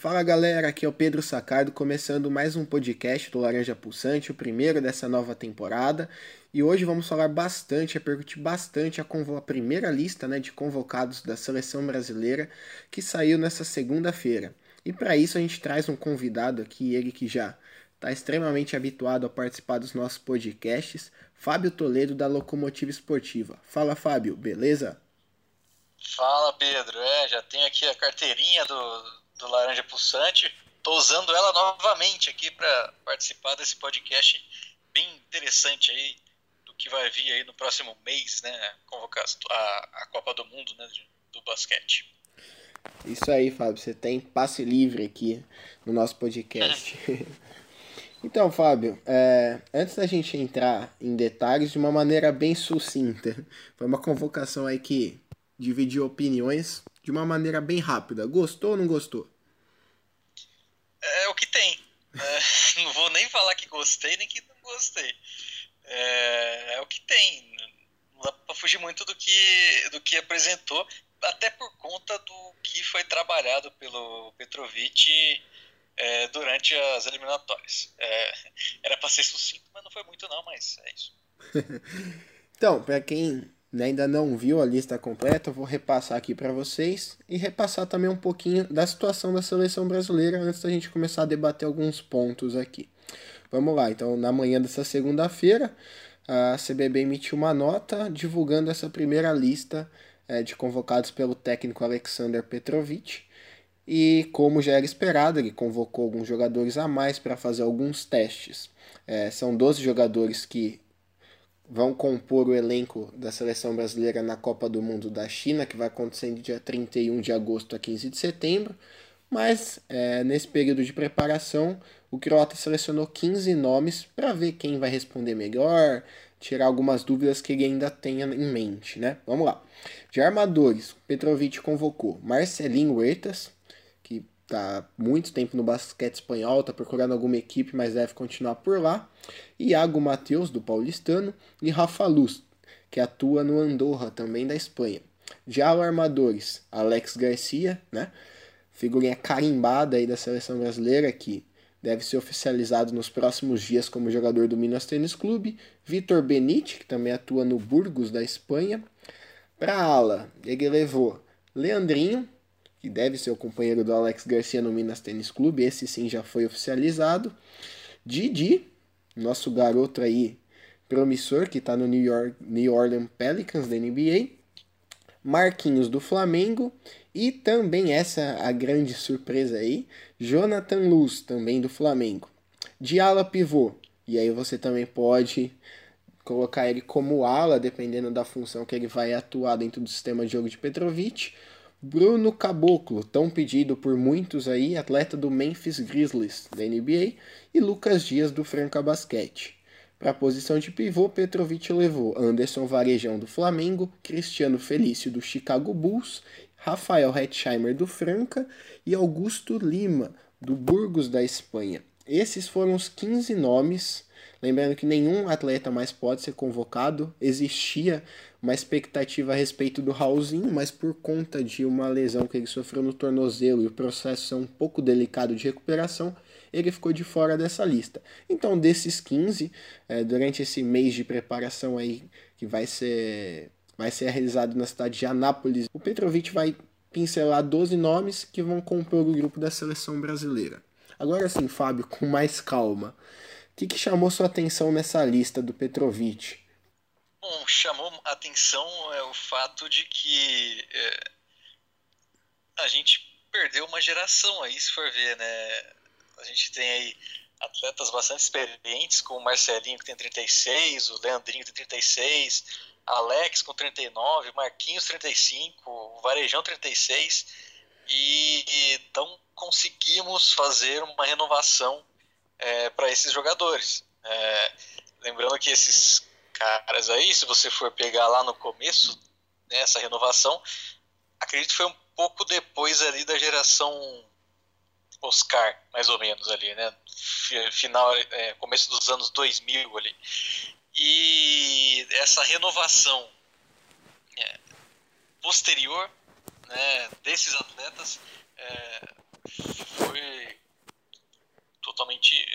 Fala galera, aqui é o Pedro Sacardo, começando mais um podcast do Laranja Pulsante, o primeiro dessa nova temporada. E hoje vamos falar bastante, repercutir bastante a, a primeira lista né, de convocados da seleção brasileira que saiu nessa segunda-feira. E para isso a gente traz um convidado aqui, ele que já está extremamente habituado a participar dos nossos podcasts, Fábio Toledo da Locomotiva Esportiva. Fala Fábio, beleza? Fala Pedro, é, já tenho aqui a carteirinha do, do Laranja Pulsante. Estou usando ela novamente aqui para participar desse podcast bem interessante aí do que vai vir aí no próximo mês, né? Convocar a, a Copa do Mundo né, do basquete. Isso aí, Fábio. Você tem passe livre aqui no nosso podcast. então, Fábio, é, antes da gente entrar em detalhes de uma maneira bem sucinta, foi uma convocação aí que dividiu opiniões de uma maneira bem rápida. Gostou ou não gostou? É o que tem. É, não vou nem falar que gostei nem que não gostei. É, é o que tem. Não dá para fugir muito do que, do que apresentou, até por conta do que foi trabalhado pelo Petrovic é, durante as eliminatórias. É, era para ser sucinto, mas não foi muito não, mas é isso. então, para quem ainda não viu a lista completa, vou repassar aqui para vocês e repassar também um pouquinho da situação da seleção brasileira antes da gente começar a debater alguns pontos aqui. Vamos lá, então na manhã dessa segunda-feira, a CBB emitiu uma nota divulgando essa primeira lista é, de convocados pelo técnico Alexander Petrovic. E como já era esperado, ele convocou alguns jogadores a mais para fazer alguns testes. É, são 12 jogadores que vão compor o elenco da seleção brasileira na Copa do Mundo da China, que vai acontecer de dia 31 de agosto a 15 de setembro. Mas é, nesse período de preparação, o Croata selecionou 15 nomes para ver quem vai responder melhor, tirar algumas dúvidas que ele ainda tenha em mente, né? Vamos lá. De armadores, Petrovic convocou Marcelinho Huertas, tá muito tempo no basquete espanhol, tá procurando alguma equipe, mas deve continuar por lá. Iago Matheus, do Paulistano, e Rafa Luz, que atua no Andorra, também da Espanha. Já o armadores, Alex Garcia, né? Figurinha carimbada aí da seleção brasileira, que deve ser oficializado nos próximos dias como jogador do Minas Tênis Clube. Vitor Benite, que também atua no Burgos, da Espanha. Para ala, ele levou Leandrinho, que deve ser o companheiro do Alex Garcia no Minas Tênis Clube, esse sim já foi oficializado. Didi, nosso garoto aí promissor, que está no New, York, New Orleans Pelicans da NBA. Marquinhos do Flamengo e também essa a grande surpresa aí, Jonathan Luz, também do Flamengo. De ala pivô, e aí você também pode colocar ele como ala, dependendo da função que ele vai atuar dentro do sistema de jogo de Petrovic. Bruno Caboclo, tão pedido por muitos aí, atleta do Memphis Grizzlies da NBA, e Lucas Dias do Franca Basquete. Para a posição de pivô, Petrovic levou Anderson Varejão do Flamengo, Cristiano Felício do Chicago Bulls, Rafael Hetzheimer do Franca e Augusto Lima do Burgos da Espanha. Esses foram os 15 nomes. Lembrando que nenhum atleta mais pode ser convocado. Existia uma expectativa a respeito do Raulzinho, mas por conta de uma lesão que ele sofreu no tornozelo e o processo é um pouco delicado de recuperação, ele ficou de fora dessa lista. Então, desses 15, é, durante esse mês de preparação aí que vai ser, vai ser realizado na cidade de Anápolis, o Petrovic vai pincelar 12 nomes que vão compor o grupo da seleção brasileira. Agora sim, Fábio, com mais calma. Que, que chamou sua atenção nessa lista do Petrovic? Bom, chamou atenção é o fato de que é, a gente perdeu uma geração aí, se for ver, né? A gente tem aí atletas bastante experientes, como o Marcelinho, que tem 36, o Leandrinho, que tem 36, Alex com 39, Marquinhos 35, o Varejão 36, e não conseguimos fazer uma renovação é, para esses jogadores. É, lembrando que esses caras aí, se você for pegar lá no começo, né, essa renovação, acredito que foi um pouco depois ali da geração Oscar, mais ou menos ali, né? Final, é, começo dos anos 2000 ali. E essa renovação é, posterior né, desses atletas é, foi totalmente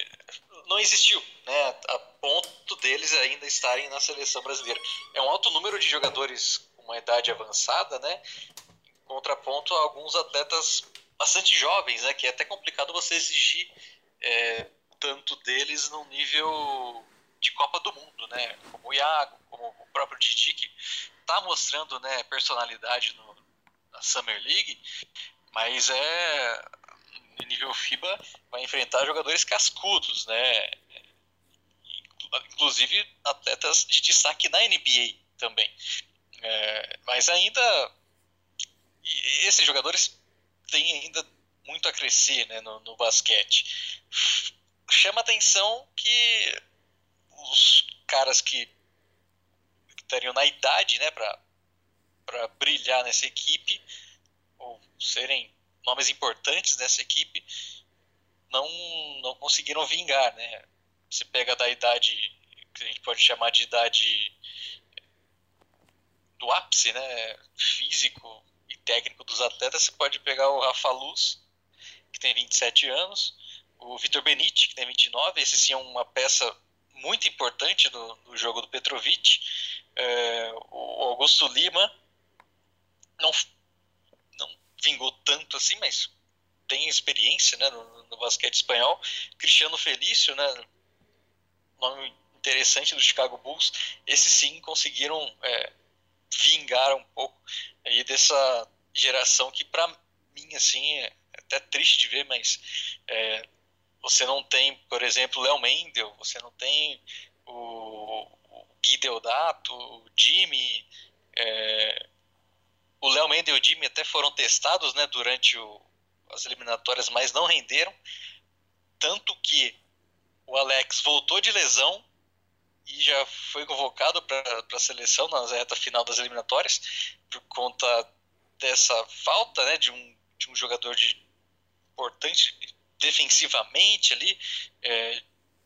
não existiu, né? A ponto deles ainda estarem na seleção brasileira. É um alto número de jogadores com uma idade avançada, né? Em contraponto a alguns atletas bastante jovens, né? Que é até complicado você exigir é, tanto deles num nível de Copa do Mundo, né? Como o Iago, como o próprio Didi, que tá mostrando né, personalidade no, na Summer League, mas é nível FIBA vai enfrentar jogadores cascudos, né? Inclusive atletas de destaque na NBA também. É, mas ainda esses jogadores têm ainda muito a crescer né, no, no basquete. Chama atenção que os caras que estariam na idade né, para brilhar nessa equipe ou serem nomes importantes dessa equipe não, não conseguiram vingar, né? Você pega da idade que a gente pode chamar de idade do ápice, né? Físico e técnico dos atletas, você pode pegar o Rafa Luz, que tem 27 anos, o Vitor Benite, que tem 29, esse sim é uma peça muito importante do, do jogo do Petrovic, é, o Augusto Lima, não vingou tanto assim, mas tem experiência né, no, no basquete espanhol. Cristiano Felício, né, nome interessante do Chicago Bulls, esses sim conseguiram é, vingar um pouco aí dessa geração que para mim assim é até triste de ver, mas é, você não tem, por exemplo, Léo Mendel, você não tem o, o Gui Deodato, o Jimmy, é, o Léo Mendes e o Jimmy até foram testados né, durante o, as eliminatórias, mas não renderam. Tanto que o Alex voltou de lesão e já foi convocado para a seleção na reta final das eliminatórias por conta dessa falta né, de, um, de um jogador de, importante defensivamente ali é,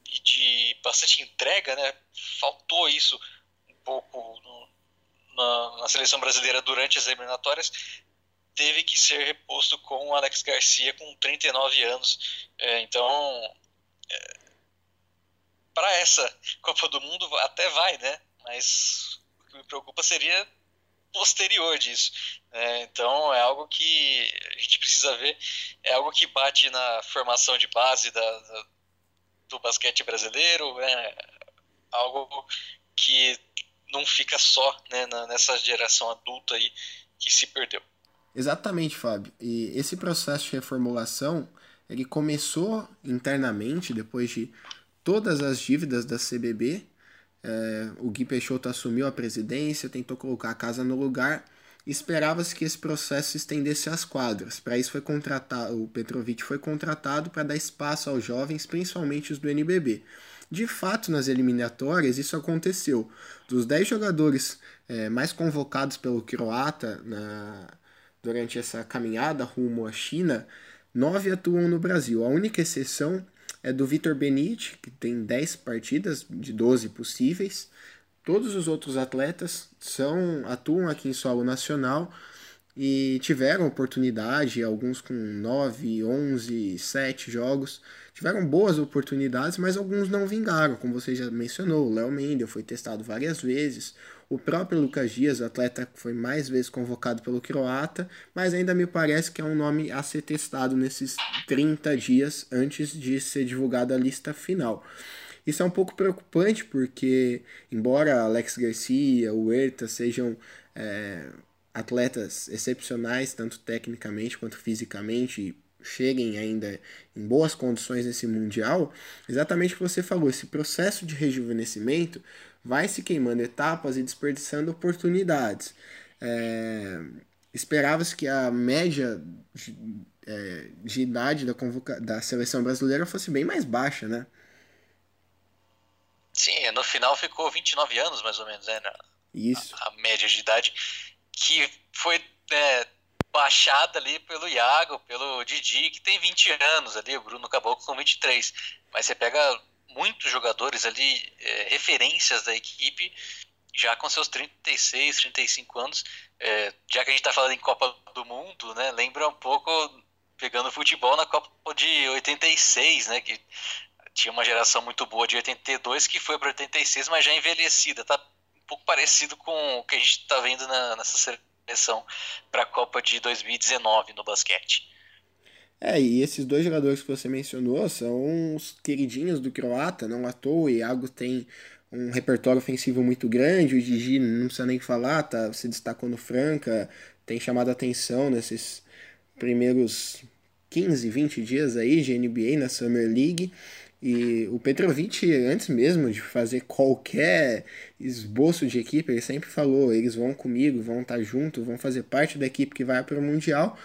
e de bastante entrega, né? Faltou isso um pouco no, na, na seleção brasileira durante as eliminatórias, teve que ser reposto com o Alex Garcia com 39 anos. É, então, é, para essa Copa do Mundo até vai, né? Mas o que me preocupa seria posterior disso. É, então é algo que a gente precisa ver, é algo que bate na formação de base da, da do basquete brasileiro, é algo que não fica só né, nessa geração adulta aí que se perdeu. Exatamente, Fábio. E esse processo de reformulação, ele começou internamente, depois de todas as dívidas da CBB. É, o Gui Peixoto assumiu a presidência, tentou colocar a casa no lugar. Esperava-se que esse processo se estendesse às quadras. Para isso foi contratado, o Petrovic foi contratado para dar espaço aos jovens, principalmente os do NBB. De fato, nas eliminatórias, isso aconteceu. Dos 10 jogadores é, mais convocados pelo croata na, durante essa caminhada rumo à China, nove atuam no Brasil. A única exceção é do Vitor Benite, que tem 10 partidas de 12 possíveis. Todos os outros atletas são atuam aqui em solo nacional e tiveram oportunidade, alguns com 9, 11, 7 jogos, tiveram boas oportunidades, mas alguns não vingaram, como você já mencionou. O Léo Mendel foi testado várias vezes, o próprio Lucas Dias, atleta foi mais vezes convocado pelo croata, mas ainda me parece que é um nome a ser testado nesses 30 dias antes de ser divulgada a lista final. Isso é um pouco preocupante porque, embora Alex Garcia, o Huerta sejam é, atletas excepcionais, tanto tecnicamente quanto fisicamente, cheguem ainda em boas condições nesse Mundial, exatamente o que você falou, esse processo de rejuvenescimento vai se queimando etapas e desperdiçando oportunidades. É, Esperava-se que a média de, é, de idade da, convoca da seleção brasileira fosse bem mais baixa, né? Sim, no final ficou 29 anos mais ou menos, né? Isso. A, a média de idade que foi é, baixada ali pelo Iago, pelo Didi, que tem 20 anos ali, o Bruno Caboclo com 23. Mas você pega muitos jogadores ali, é, referências da equipe, já com seus 36, 35 anos, é, já que a gente está falando em Copa do Mundo, né, lembra um pouco pegando futebol na Copa de 86, né? Que tinha uma geração muito boa de 82 que foi para 86, mas já envelhecida. Tá pouco parecido com o que a gente está vendo na, nessa seleção para a Copa de 2019 no basquete. É, e esses dois jogadores que você mencionou são os queridinhos do croata, não à toa. O Iago tem um repertório ofensivo muito grande, o Gigi não precisa nem falar, tá se destacou no Franca, tem chamado a atenção nesses primeiros 15, 20 dias aí de NBA na Summer League. E o Petrovic, antes mesmo de fazer qualquer esboço de equipe, ele sempre falou: eles vão comigo, vão estar junto, vão fazer parte da equipe que vai para o Mundial.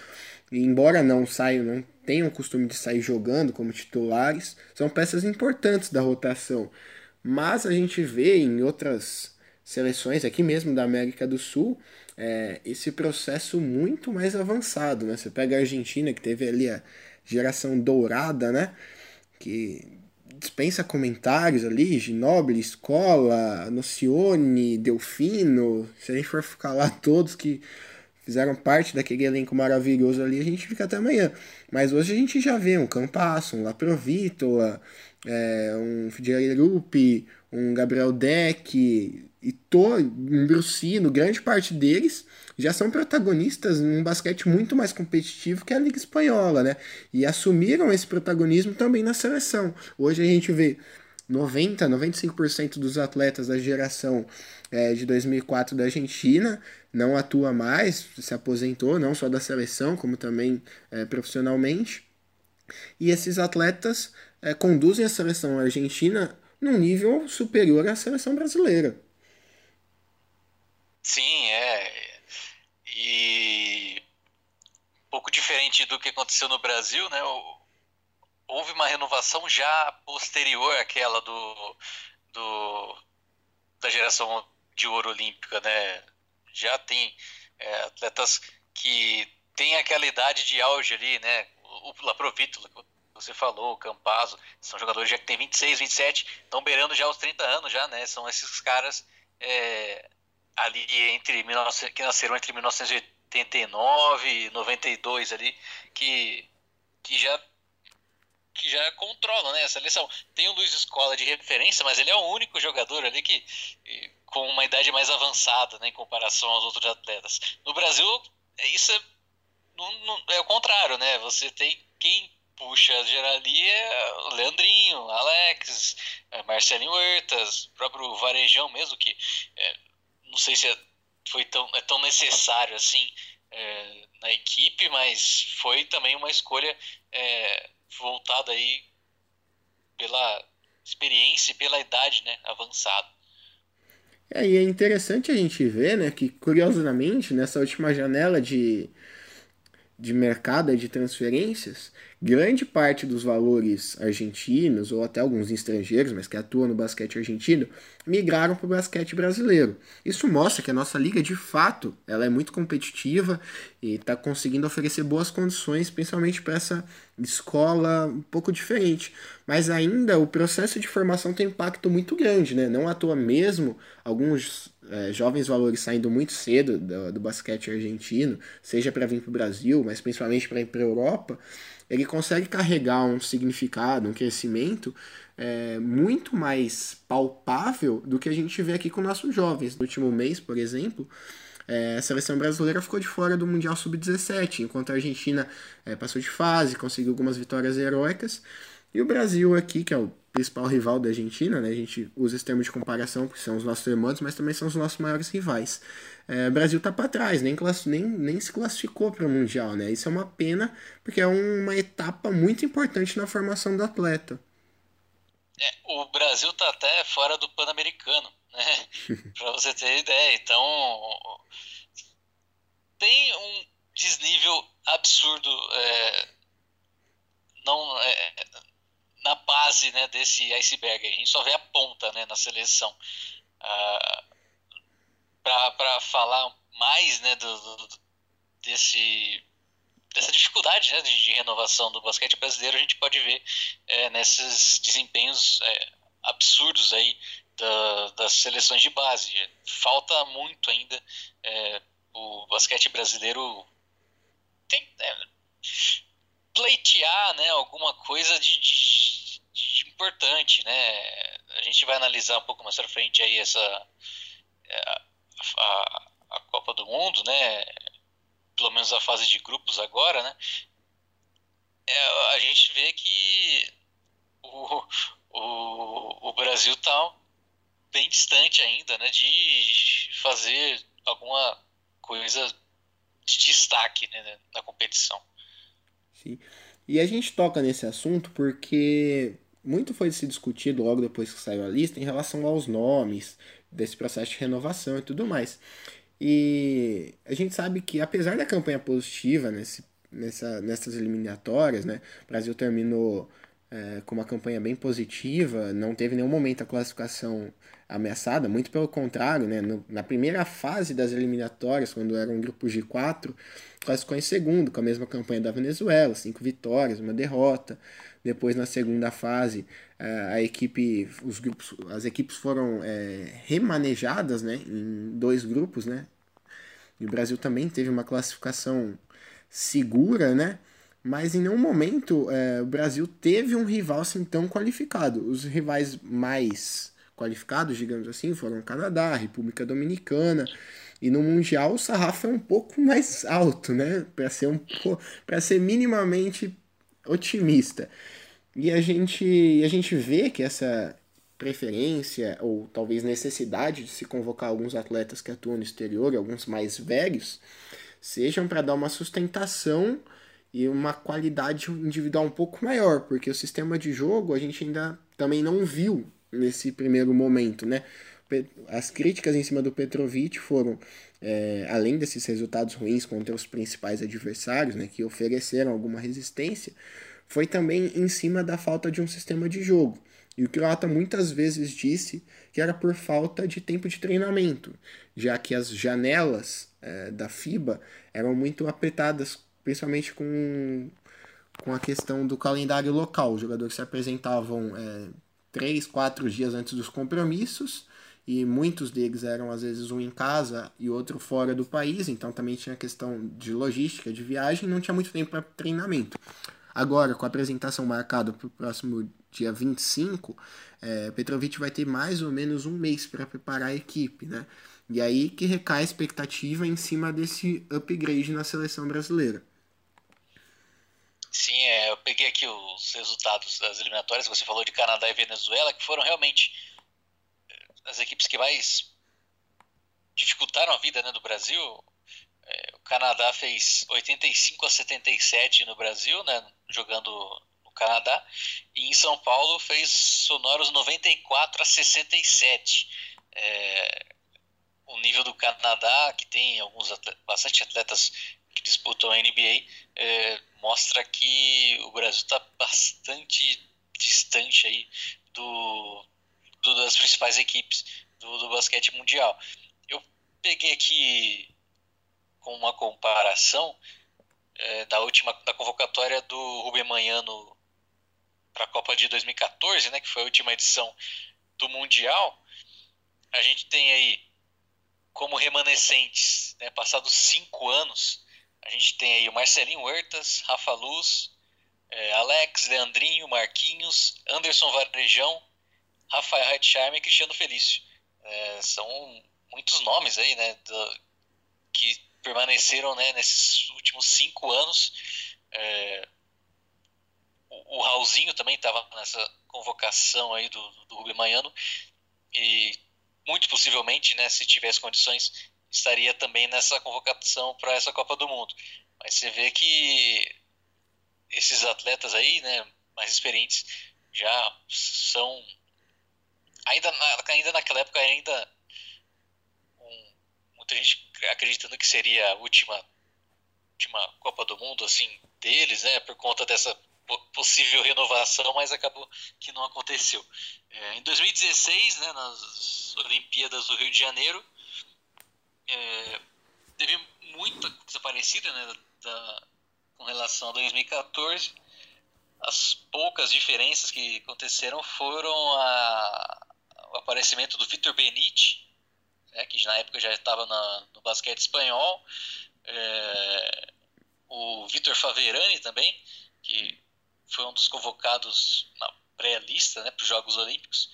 E embora não saiam, não tenham o costume de sair jogando como titulares, são peças importantes da rotação. Mas a gente vê em outras seleções, aqui mesmo da América do Sul, é, esse processo muito mais avançado. Né? Você pega a Argentina, que teve ali a geração dourada, né? que dispensa comentários ali, Ginobili, Escola, Nocione, Delfino, se a gente for ficar lá todos que fizeram parte daquele elenco maravilhoso ali, a gente fica até amanhã. Mas hoje a gente já vê um Campasso, um Laprovítola, é, um Figueiredo, um Gabriel Deck e um Brucino, grande parte deles já são protagonistas num basquete muito mais competitivo que a Liga Espanhola, né? E assumiram esse protagonismo também na seleção. Hoje a gente vê 90, 95% dos atletas da geração é, de 2004 da Argentina não atua mais, se aposentou, não só da seleção, como também é, profissionalmente. E esses atletas é, conduzem a seleção argentina num nível superior à seleção brasileira. Sim, é. E um pouco diferente do que aconteceu no Brasil, né? Houve uma renovação já posterior àquela do, do da geração de ouro olímpica, né? Já tem é, atletas que têm aquela idade de auge ali, né? O Laprovítula, que você falou, o Campazzo, são jogadores já que têm 26, 27, estão beirando já os 30 anos já, né? São esses caras é, ali entre que nasceram entre 1989 e 92 ali, que, que já que já controlam né, a seleção. Tem o Luiz Escola de referência, mas ele é o único jogador ali que com uma idade mais avançada né, em comparação aos outros atletas. No Brasil, é, isso é, não, não, é o contrário, né? Você tem quem puxa ali é o Leandrinho, Alex, é Marcelinho Huertas, próprio Varejão mesmo, que é, não sei se é, foi tão, é tão necessário assim é, na equipe, mas foi também uma escolha é, voltada aí pela experiência e pela idade né, avançada. É, e é interessante a gente ver né, que, curiosamente, nessa última janela de, de mercado de transferências, grande parte dos valores argentinos, ou até alguns estrangeiros, mas que atuam no basquete argentino, migraram para o basquete brasileiro. Isso mostra que a nossa liga, de fato, ela é muito competitiva e está conseguindo oferecer boas condições, principalmente para essa escola um pouco diferente. Mas ainda o processo de formação tem impacto muito grande, né? Não à toa mesmo, alguns é, jovens valores saindo muito cedo do, do basquete argentino, seja para vir para o Brasil, mas principalmente para ir para a Europa, ele consegue carregar um significado, um crescimento é, muito mais palpável do que a gente vê aqui com nossos jovens. No último mês, por exemplo, é, a seleção brasileira ficou de fora do Mundial Sub-17, enquanto a Argentina é, passou de fase, conseguiu algumas vitórias heróicas. E o Brasil aqui, que é o principal rival da Argentina, né? A gente usa esse termo de comparação porque são os nossos irmãos, mas também são os nossos maiores rivais. É, o Brasil tá para trás, nem, nem, nem se classificou para o Mundial, né? Isso é uma pena, porque é uma etapa muito importante na formação do atleta. É, o Brasil tá até fora do Pan-Americano, né? para você ter ideia. Então, tem um desnível absurdo. É, não, é, na base né, desse iceberg. A gente só vê a ponta né, na seleção. Ah, Para falar mais né, do, do, desse, dessa dificuldade né, de, de, renovação do basquete brasileiro, a gente pode ver é, nesses desempenhos é, absurdos aí da, das seleções de base. Falta muito ainda. É, o basquete brasileiro tem, é, pleitear né, alguma coisa de, de, de, importante. Né? A gente vai analisar um pouco mais pra frente aí essa é, a, a, a Copa do Mundo, né? Pelo menos a fase de grupos agora, né? É, a gente vê que o, o, o Brasil está bem distante ainda né, de fazer alguma coisa de destaque né, na competição. Sim. E a gente toca nesse assunto porque muito foi se discutido logo depois que saiu a lista em relação aos nomes, desse processo de renovação e tudo mais. E a gente sabe que apesar da campanha positiva nesse, nessa, nessas eliminatórias, né, o Brasil terminou é, com uma campanha bem positiva, não teve nenhum momento a classificação ameaçada, muito pelo contrário, né? No, na primeira fase das eliminatórias, quando eram grupos de quatro, classificou em segundo, com a mesma campanha da Venezuela, cinco vitórias, uma derrota. Depois, na segunda fase, a equipe, os grupos, as equipes foram é, remanejadas né, em dois grupos, né? E o Brasil também teve uma classificação segura, né? Mas em nenhum momento é, o Brasil teve um rival assim tão qualificado. Os rivais mais qualificados, digamos assim, foram Canadá, República Dominicana. E no Mundial o sarrafo é um pouco mais alto, né? Para ser, um, para ser minimamente otimista. E a gente, a gente vê que essa preferência ou talvez necessidade de se convocar alguns atletas que atuam no exterior, alguns mais velhos, sejam para dar uma sustentação e uma qualidade individual um pouco maior, porque o sistema de jogo a gente ainda também não viu nesse primeiro momento, né? As críticas em cima do Petrovic foram, é, além desses resultados ruins contra os principais adversários, né, que ofereceram alguma resistência, foi também em cima da falta de um sistema de jogo. E o Croata muitas vezes disse que era por falta de tempo de treinamento, já que as janelas é, da FIBA eram muito apertadas, principalmente com, com a questão do calendário local. Os jogadores se apresentavam é, três, quatro dias antes dos compromissos, e muitos deles eram às vezes um em casa e outro fora do país, então também tinha questão de logística, de viagem, não tinha muito tempo para treinamento. Agora, com a apresentação marcada para o próximo dia 25, é, Petrovic vai ter mais ou menos um mês para preparar a equipe, né? E aí que recai a expectativa em cima desse upgrade na seleção brasileira. Sim, é, eu peguei aqui os resultados das eliminatórias, você falou de Canadá e Venezuela, que foram realmente é, as equipes que mais dificultaram a vida né, do Brasil. É, o Canadá fez 85 a 77 no Brasil, né, jogando no Canadá, e em São Paulo fez sonoros 94 a 67. É, o nível do Canadá, que tem alguns bastante atletas que disputam a NBA, é, mostra que o Brasil está bastante distante aí do, do, das principais equipes do, do basquete mundial. Eu peguei aqui com uma comparação é, da última da convocatória do Rubem Manhano para a Copa de 2014, né, que foi a última edição do Mundial. A gente tem aí como remanescentes, né, passados cinco anos, a gente tem aí o Marcelinho Huertas, Rafa Luz, é, Alex, Leandrinho, Marquinhos, Anderson Varejão, Rafael Hetzheimer e Cristiano Felício. É, são muitos nomes aí, né, do, que permaneceram né, nesses últimos cinco anos. É, o, o Raulzinho também estava nessa convocação aí do, do Rubem Manhano e muito possivelmente, né, se tivesse condições, estaria também nessa convocação para essa Copa do Mundo. Mas você vê que esses atletas aí, né, mais experientes, já são ainda na, ainda naquela época ainda muita gente acreditando que seria a última, última Copa do Mundo assim deles, né, por conta dessa possível renovação, mas acabou que não aconteceu. É, em 2016, né, nas Olimpíadas do Rio de Janeiro, é, teve muita coisa parecida né, da, com relação a 2014. As poucas diferenças que aconteceram foram a, o aparecimento do Vitor Benite, né, que na época já estava no basquete espanhol, é, o Vitor Faverani também, que foi um dos convocados na pré-lista né, para os Jogos Olímpicos.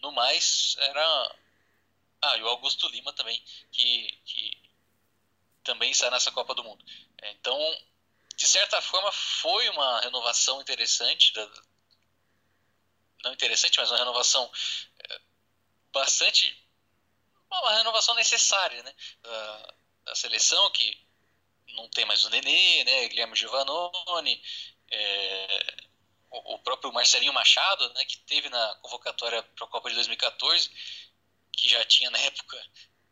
No mais, era. Ah, e o Augusto Lima também, que, que também está nessa Copa do Mundo. Então, de certa forma, foi uma renovação interessante. Da... Não interessante, mas uma renovação é, bastante. Uma renovação necessária né, da, da seleção, que não tem mais o Nenê, né, Guilherme Giovannone, é, o, o, próprio Marcelinho Machado, né, que teve na convocatória para a Copa de 2014, que já tinha na época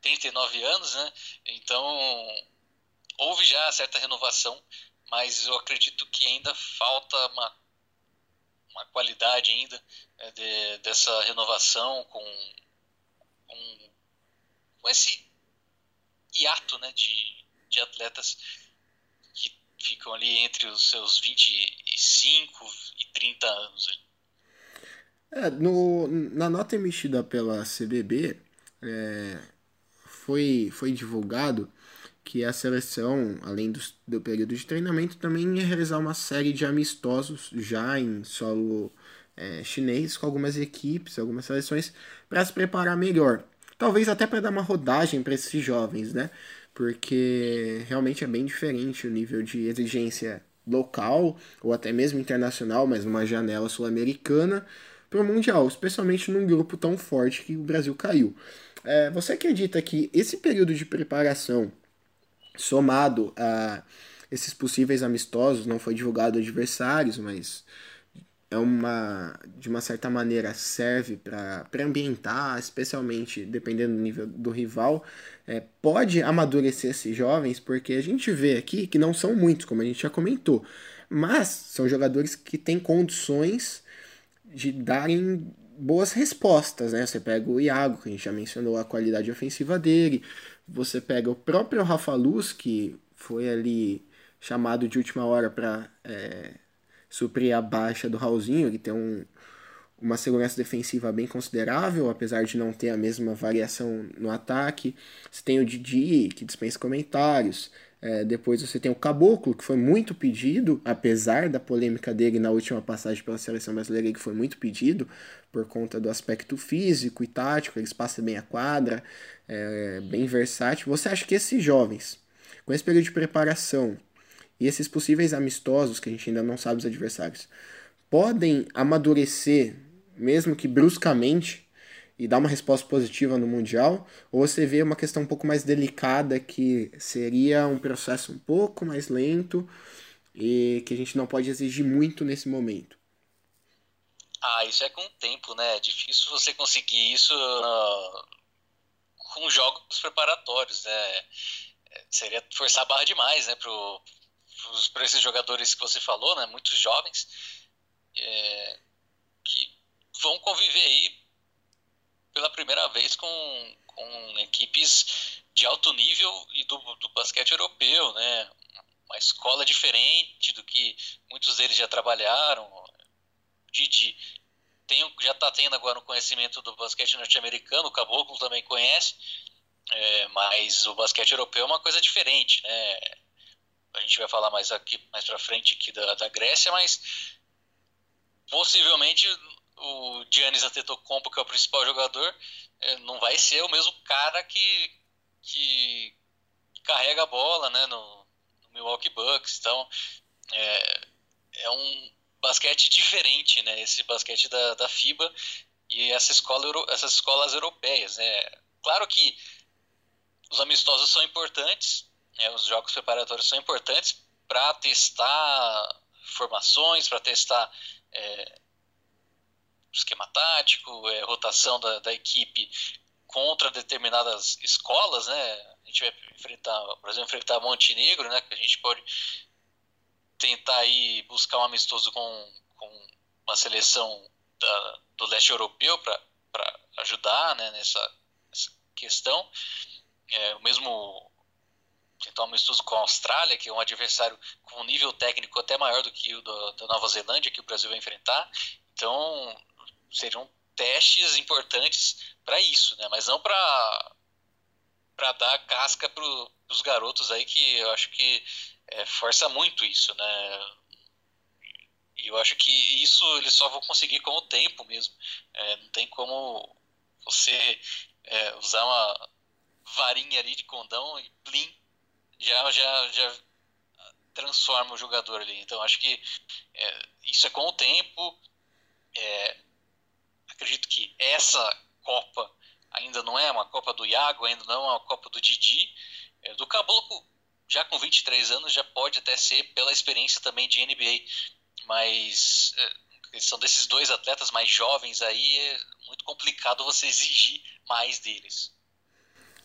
39 anos, né, então houve já certa renovação, mas eu acredito que ainda falta uma, uma qualidade ainda é, de, dessa renovação com, com esse hiato né, de, de atletas que ficam ali entre os seus 25 e 30 anos. É, no, na nota emitida pela CBB, é, foi, foi divulgado que a seleção, além do, do período de treinamento, também ia realizar uma série de amistosos já em solo é, chinês com algumas equipes, algumas seleções, para se preparar melhor. Talvez até para dar uma rodagem para esses jovens, né? porque realmente é bem diferente o nível de exigência local ou até mesmo internacional, mas numa janela sul-americana para o Mundial, especialmente num grupo tão forte que o Brasil caiu. É, você acredita que esse período de preparação, somado a esses possíveis amistosos, não foi divulgado adversários, mas é uma de uma certa maneira serve para ambientar, especialmente dependendo do nível do rival, é, pode amadurecer esses jovens, porque a gente vê aqui que não são muitos, como a gente já comentou, mas são jogadores que têm condições de darem boas respostas, né? Você pega o Iago, que a gente já mencionou a qualidade ofensiva dele, você pega o próprio Rafa Luz, que foi ali chamado de última hora para é, suprir a baixa do Raulzinho, que tem um, uma segurança defensiva bem considerável, apesar de não ter a mesma variação no ataque. Você tem o Didi, que dispensa comentários. É, depois você tem o Caboclo, que foi muito pedido, apesar da polêmica dele na última passagem pela seleção brasileira, que foi muito pedido por conta do aspecto físico e tático, ele passa bem a quadra, é, bem versátil. Você acha que esses jovens, com esse período de preparação, e esses possíveis amistosos, que a gente ainda não sabe os adversários, podem amadurecer, mesmo que bruscamente, e dar uma resposta positiva no Mundial? Ou você vê uma questão um pouco mais delicada, que seria um processo um pouco mais lento e que a gente não pode exigir muito nesse momento? Ah, isso é com o tempo, né? É difícil você conseguir isso uh, com jogos preparatórios, né? É, seria forçar a barra demais, né, pro, para esses jogadores que você falou, né, muitos jovens, é, que vão conviver aí pela primeira vez com, com equipes de alto nível e do, do basquete europeu, né? Uma escola diferente do que muitos deles já trabalharam. Didi tem, já está tendo agora um conhecimento do basquete norte-americano, o Caboclo também conhece, é, mas o basquete europeu é uma coisa diferente, né? A gente vai falar mais aqui mais para frente aqui da, da Grécia, mas possivelmente o Giannis Antetokounmpo, que é o principal jogador, é, não vai ser o mesmo cara que, que carrega a bola né, no, no Milwaukee Bucks. Então, é, é, um basquete diferente, né, esse basquete da, da FIBA e essa escola, essas escolas europeias. Né. Claro que os amistosos são importantes, é, os jogos preparatórios são importantes para testar formações, para testar é, esquema tático, é, rotação da, da, equipe contra determinadas escolas, né? A gente vai enfrentar, por exemplo, enfrentar Montenegro, né? Que a gente pode tentar aí buscar um amistoso com, com uma seleção da, do leste europeu para ajudar né, nessa, nessa questão. É, o mesmo tentar um amistoso com a Austrália, que é um adversário com um nível técnico até maior do que o do, da Nova Zelândia, que o Brasil vai enfrentar. Então, seriam testes importantes para isso, né? Mas não para para dar casca para os garotos aí que eu acho que é, força muito isso, né? E eu acho que isso eles só vão conseguir com o tempo mesmo. É, não tem como você é, usar uma varinha ali de condão e plim, já, já, já transforma o jogador ali. Então acho que é, isso é com o tempo. É, acredito que essa Copa ainda não é uma Copa do Iago, ainda não é uma Copa do Didi. É, do Caboclo, já com 23 anos, já pode até ser pela experiência também de NBA. Mas é, são desses dois atletas mais jovens aí, é muito complicado você exigir mais deles.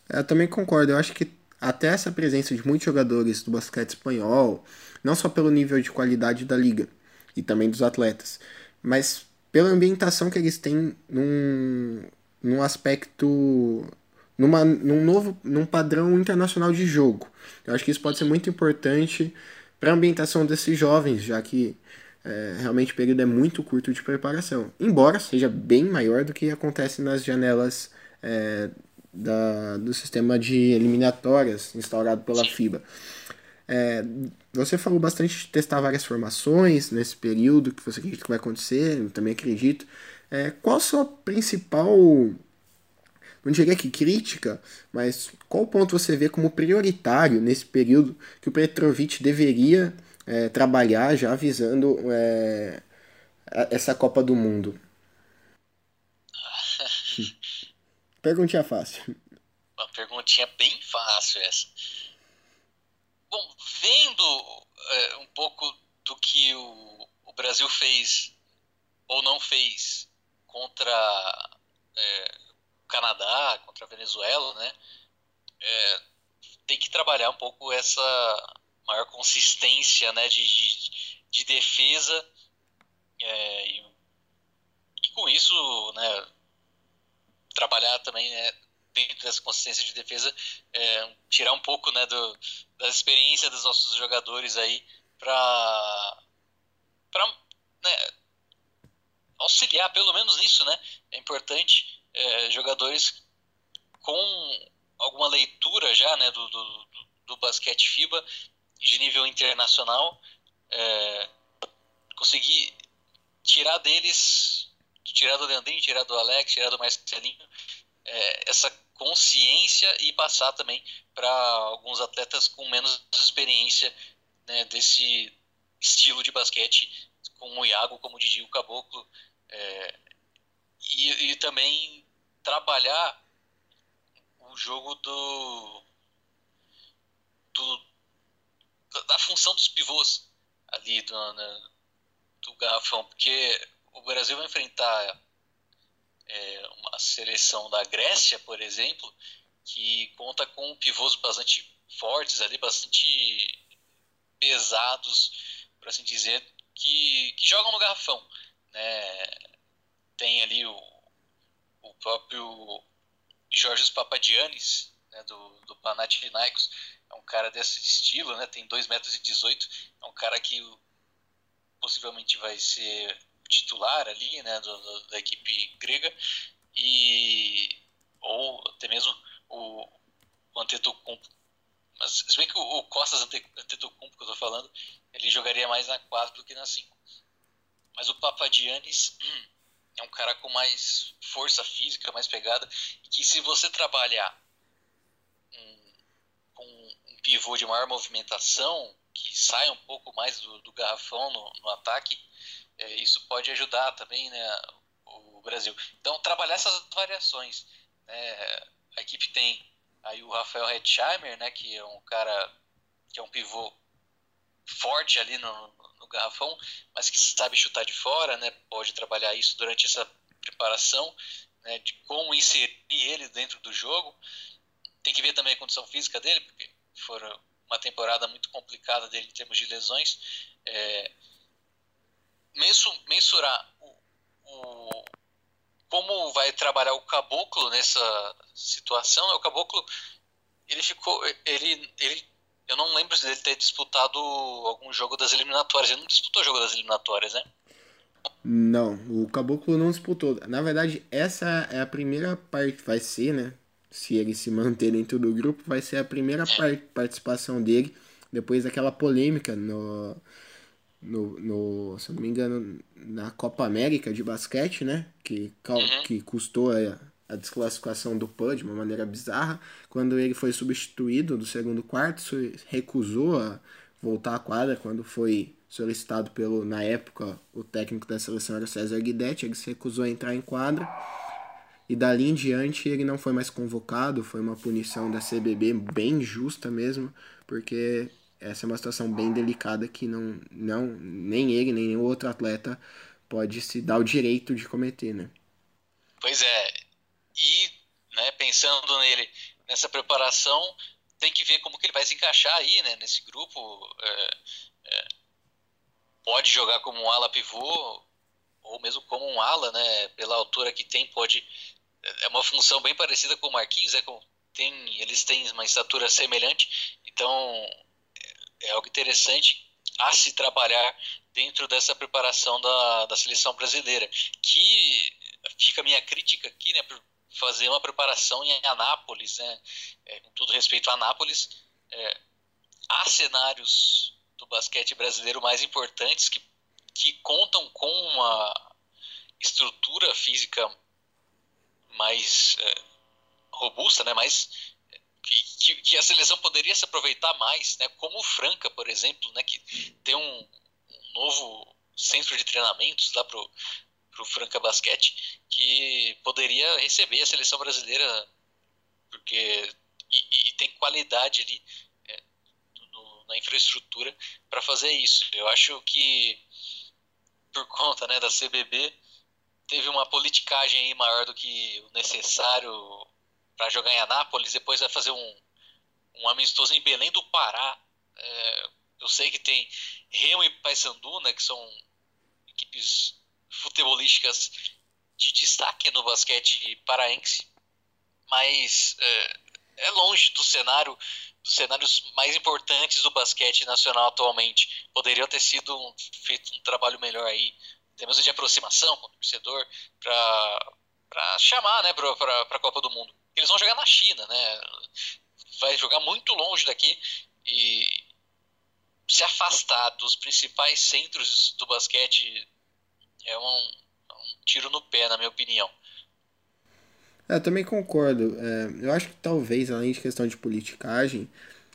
Eu também concordo. Eu acho que até essa presença de muitos jogadores do basquete espanhol, não só pelo nível de qualidade da liga e também dos atletas, mas pela ambientação que eles têm num, num aspecto numa, num novo num padrão internacional de jogo. Eu acho que isso pode ser muito importante para a ambientação desses jovens, já que é, realmente o período é muito curto de preparação, embora seja bem maior do que acontece nas janelas é, da, do sistema de eliminatórias instaurado pela FIBA. É, você falou bastante de testar várias formações nesse período que você acredita que vai acontecer, eu também acredito. É, qual a sua principal, não diria que crítica, mas qual ponto você vê como prioritário nesse período que o Petrovic deveria é, trabalhar já visando é, essa Copa do Mundo? Perguntinha fácil. Uma perguntinha bem fácil essa. Bom, vendo é, um pouco do que o, o, Brasil fez ou não fez contra é, o Canadá, contra a Venezuela, né? É, tem que trabalhar um pouco essa maior consistência né, de, de, de defesa é, e, e, com isso né, trabalhar também né, dentro dessa consistência de defesa, é, tirar um pouco né, do, da experiência dos nossos jogadores aí para né, auxiliar, pelo menos nisso, né? É importante é, jogadores com alguma leitura já né, do, do, do basquete FIBA de nível internacional, é, conseguir tirar deles tirar do Leandrinho, tirar do Alex, tirar do Marcelinho, é, essa consciência e passar também para alguns atletas com menos experiência né, desse estilo de basquete, como o Iago, como o Didi, o Caboclo, é, e, e, também trabalhar o jogo do, do da função dos pivôs ali do, né, do garrafão, porque o Brasil vai enfrentar é, uma seleção da Grécia, por exemplo, que conta com pivôs bastante fortes ali, bastante pesados, por assim dizer, que, que jogam no garrafão. Né? Tem ali o, o próprio Jorge Papadianis, né, do, do Panathinaikos, é um cara desse estilo, né, tem 2,18 metros, e é um cara que possivelmente vai ser titular ali, né, do, do, da equipe grega, e ou até mesmo o, o Antetokounmpo. Mas se bem que o, o Costas Antetokounmpo que eu tô falando, ele jogaria mais na 4 do que na 5. Mas o Papadianis é um cara com mais força física, mais pegada, que se você trabalhar um, com um pivô de maior movimentação, que sai um pouco mais do, do garrafão no, no ataque, é, isso pode ajudar também né, o Brasil. Então, trabalhar essas variações. Né, a equipe tem aí o Rafael Hetzheimer, né, que é um cara que é um pivô forte ali no, no garrafão, mas que sabe chutar de fora, né, pode trabalhar isso durante essa preparação, né, de como inserir ele dentro do jogo. Tem que ver também a condição física dele, porque foi uma temporada muito complicada dele em termos de lesões. É, mensurar o, o, como vai trabalhar o caboclo nessa situação. O caboclo ele ficou, ele, ele, eu não lembro dele ter disputado algum jogo das eliminatórias. Ele não disputou o jogo das eliminatórias, né? Não, o Caboclo não disputou. Na verdade, essa é a primeira parte, vai ser, né? Se ele se manter dentro do grupo, vai ser a primeira é. participação dele depois daquela polêmica no, no, no, se não me engano, na Copa América de basquete, né? Que, uhum. que custou a, a desclassificação do PUD de uma maneira bizarra. Quando ele foi substituído do segundo quarto, recusou a voltar à quadra quando foi solicitado pelo, na época, o técnico da seleção era César Guidetti, ele se recusou a entrar em quadra. E dali em diante ele não foi mais convocado, foi uma punição da CBB bem justa mesmo, porque essa é uma situação bem delicada que não, não nem ele, nem nenhum outro atleta pode se dar o direito de cometer, né? Pois é. E, né, pensando nele, nessa preparação, tem que ver como que ele vai se encaixar aí, né, nesse grupo. É, é, pode jogar como um ala pivô, ou mesmo como um ala, né, pela altura que tem, pode... É uma função bem parecida com o Marquinhos, é com, tem, eles têm uma estatura semelhante, então é algo interessante a se trabalhar dentro dessa preparação da, da seleção brasileira. Que fica a minha crítica aqui, né, por fazer uma preparação em Anápolis, né, é, com todo respeito a Anápolis, é, há cenários do basquete brasileiro mais importantes que, que contam com uma estrutura física mais é, robusta, né, mais que, que, a seleção poderia se aproveitar mais, né? Como o Franca, por exemplo, né? Que tem um, um novo centro de treinamentos lá pro pro Franca Basquete que poderia receber a seleção brasileira porque e, e tem qualidade ali é, no, na infraestrutura para fazer isso. Eu acho que por conta né, da CBB teve uma politicagem maior do que o necessário para jogar em Anápolis, depois vai fazer um, um amistoso em Belém do Pará. É, eu sei que tem Remo e Paysandu, né, que são equipes futebolísticas de destaque no basquete paraense, mas é, é longe do cenário dos cenários mais importantes do basquete nacional atualmente. Poderiam ter sido um, feito um trabalho melhor aí, temos de aproximação com o torcedor para chamar, né, para a Copa do Mundo eles vão jogar na China, né? Vai jogar muito longe daqui e se afastar dos principais centros do basquete é um, é um tiro no pé, na minha opinião. É, eu também concordo. É, eu acho que talvez, além de questão de politicagem,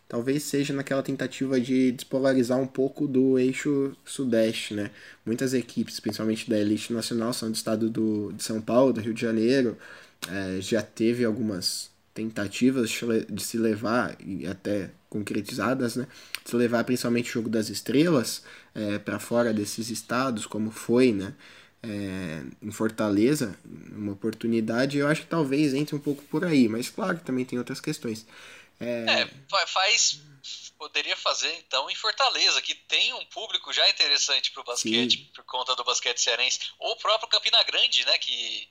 talvez seja naquela tentativa de despolarizar um pouco do eixo sudeste, né? Muitas equipes, principalmente da elite nacional, são do estado do, de São Paulo, do Rio de Janeiro, é, já teve algumas tentativas de se levar, e até concretizadas, né, de se levar principalmente o jogo das estrelas é, para fora desses estados, como foi né, é, em Fortaleza, uma oportunidade, eu acho que talvez entre um pouco por aí, mas claro que também tem outras questões. É, é faz poderia fazer então em Fortaleza, que tem um público já interessante para o basquete, Sim. por conta do basquete cearense, ou o próprio Campina Grande, né, que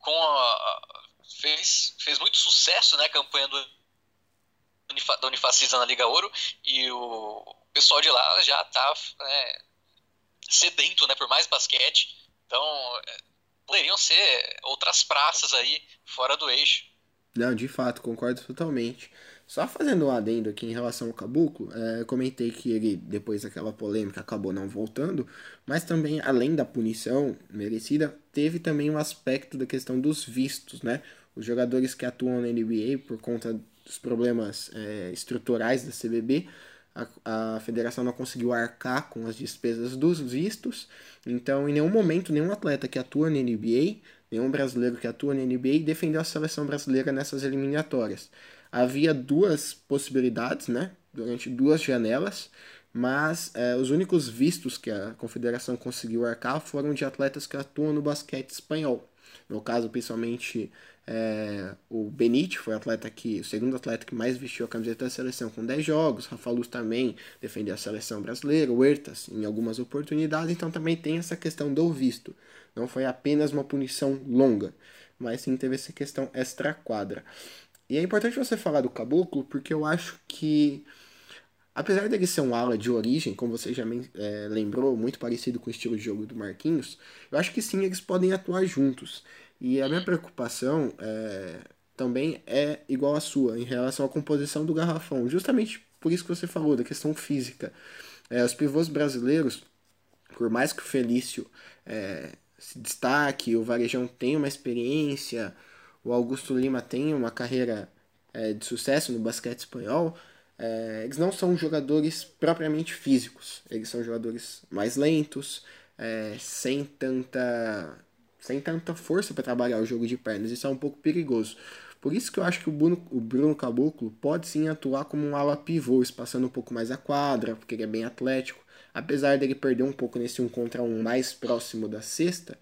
com a, fez, fez muito sucesso, né, a campanha do, da Unifacisa na Liga Ouro, e o pessoal de lá já tá né, sedento, né, por mais basquete. Então, é, poderiam ser outras praças aí fora do eixo. Não, de fato, concordo totalmente. Só fazendo um adendo aqui em relação ao Caboclo, é, eu comentei que ele, depois daquela polêmica, acabou não voltando, mas também, além da punição merecida, teve também um aspecto da questão dos vistos, né? Os jogadores que atuam na NBA, por conta dos problemas é, estruturais da CBB, a, a federação não conseguiu arcar com as despesas dos vistos, então em nenhum momento nenhum atleta que atua na NBA, nenhum brasileiro que atua na NBA defendeu a seleção brasileira nessas eliminatórias havia duas possibilidades, né? Durante duas janelas, mas é, os únicos vistos que a confederação conseguiu arcar foram de atletas que atuam no basquete espanhol. No caso, principalmente é, o Benite foi o atleta que, o segundo atleta que mais vestiu a camiseta da seleção com 10 jogos. Rafa Luz também defendeu a seleção brasileira, o Huertas em algumas oportunidades, então também tem essa questão do visto. Não foi apenas uma punição longa, mas sim teve essa questão extra-quadra. E é importante você falar do Caboclo porque eu acho que, apesar dele ser um ala de origem, como você já é, lembrou, muito parecido com o estilo de jogo do Marquinhos, eu acho que sim, eles podem atuar juntos. E a minha preocupação é, também é igual à sua, em relação à composição do garrafão. Justamente por isso que você falou, da questão física. É, os pivôs brasileiros por mais que o Felício é, se destaque, o Varejão tenha uma experiência, o Augusto Lima tem uma carreira é, de sucesso no basquete espanhol, é, eles não são jogadores propriamente físicos, eles são jogadores mais lentos, é, sem tanta sem tanta força para trabalhar o jogo de pernas. Isso é um pouco perigoso. Por isso que eu acho que o Bruno, o Bruno Caboclo pode sim atuar como um ala pivô, espaçando um pouco mais a quadra, porque ele é bem atlético. Apesar dele perder um pouco nesse um contra um mais próximo da cesta,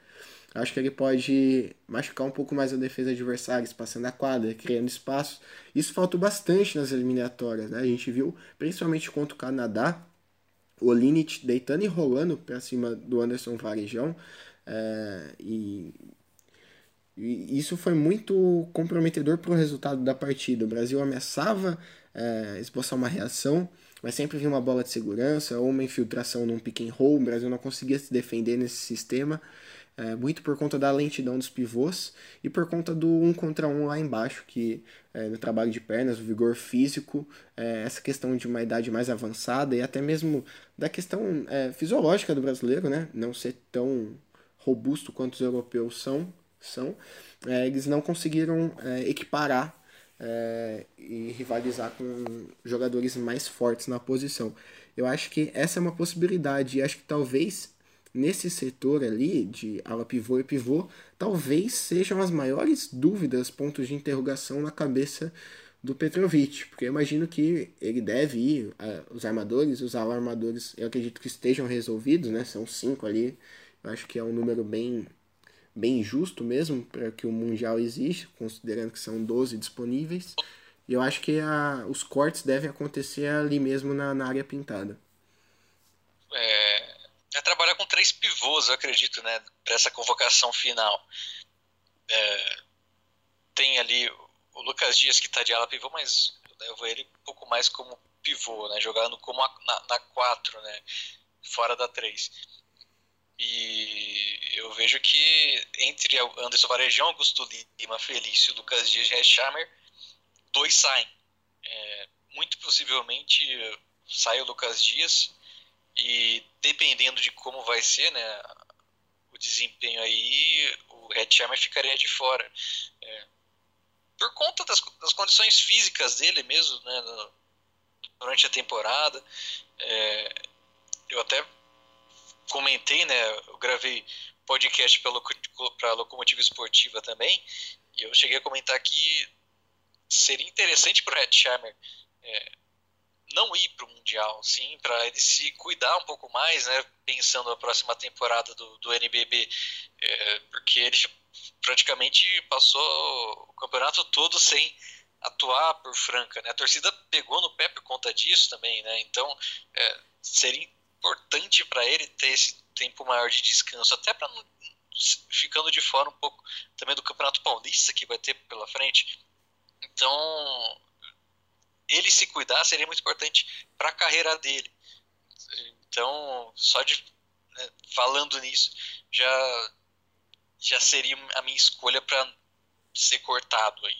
acho que ele pode machucar um pouco mais a defesa adversária, espaçando a quadra, criando espaço. Isso faltou bastante nas eliminatórias, né? A gente viu, principalmente contra o Canadá, o Linit deitando e rolando para cima do Anderson Varejão. É, e, e, isso foi muito comprometedor para o resultado da partida. O Brasil ameaçava é, esboçar uma reação, mas sempre vinha uma bola de segurança ou uma infiltração num pick and roll. O Brasil não conseguia se defender nesse sistema, é, muito por conta da lentidão dos pivôs e por conta do um contra um lá embaixo, que é, no trabalho de pernas, o vigor físico, é, essa questão de uma idade mais avançada e até mesmo da questão é, fisiológica do brasileiro, né? Não ser tão robusto quanto os europeus são, são é, eles não conseguiram é, equiparar é, e rivalizar com jogadores mais fortes na posição. Eu acho que essa é uma possibilidade e acho que talvez nesse setor ali de ala pivô e pivô, talvez sejam as maiores dúvidas, pontos de interrogação na cabeça do Petrovic, porque eu imagino que ele deve ir, os armadores, os alarmadores, eu acredito que estejam resolvidos, né? São cinco ali, eu acho que é um número bem, bem justo mesmo para que o Mundial exista, considerando que são 12 disponíveis. E eu acho que a, os cortes devem acontecer ali mesmo na, na área pintada. É, trabalhar com três pivôs, eu acredito, né, para essa convocação final. É, tem ali o Lucas Dias que está de ala pivô, mas eu levo ele um pouco mais como pivô, né, jogando como a, na, na 4, né, fora da 3. E eu vejo que entre Anderson Varejão, Augusto Lima, Felício, Lucas Dias e Rechammer, dois saem. É, muito possivelmente sai o Lucas Dias e dependendo de como vai ser né, o desempenho aí, o Rechammer ficaria de fora. É, por conta das, das, condições físicas dele mesmo, né, durante a temporada. É, eu até comentei, né? Eu gravei podcast para a Locomotiva Esportiva também, e eu cheguei a comentar que seria interessante para o Hetzheimer é, não ir para o Mundial, sim, para ele se cuidar um pouco mais, né? Pensando na próxima temporada do, do NBB, é, porque ele praticamente passou o campeonato todo sem atuar por Franca, né? A torcida pegou no pé por conta disso também, né? Então é, seria importante para ele ter esse tempo maior de descanso, até para ficando de fora um pouco também do Campeonato Paulista que vai ter pela frente. Então, ele se cuidar seria muito importante para a carreira dele. Então, só de né, falando nisso, já já seria a minha escolha para ser cortado aí.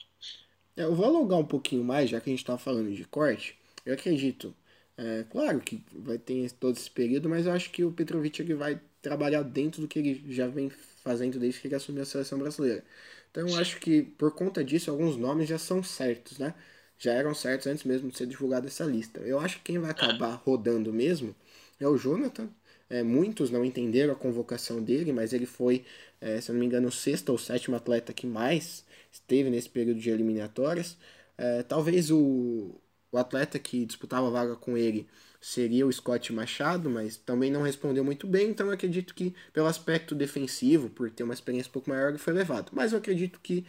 É, eu vou alongar um pouquinho mais, já que a gente está falando de corte. Eu acredito é, claro que vai ter todo esse período, mas eu acho que o Petrovic ele vai trabalhar dentro do que ele já vem fazendo desde que ele assumiu a seleção brasileira. Então eu acho que por conta disso alguns nomes já são certos, né? Já eram certos antes mesmo de ser divulgada essa lista. Eu acho que quem vai acabar rodando mesmo é o Jonathan. É, muitos não entenderam a convocação dele, mas ele foi, é, se eu não me engano, o sexto ou sétimo atleta que mais esteve nesse período de eliminatórias. É, talvez o, o atleta que disputava a vaga com ele seria o Scott Machado, mas também não respondeu muito bem, então eu acredito que pelo aspecto defensivo, por ter uma experiência um pouco maior, ele foi levado. Mas eu acredito que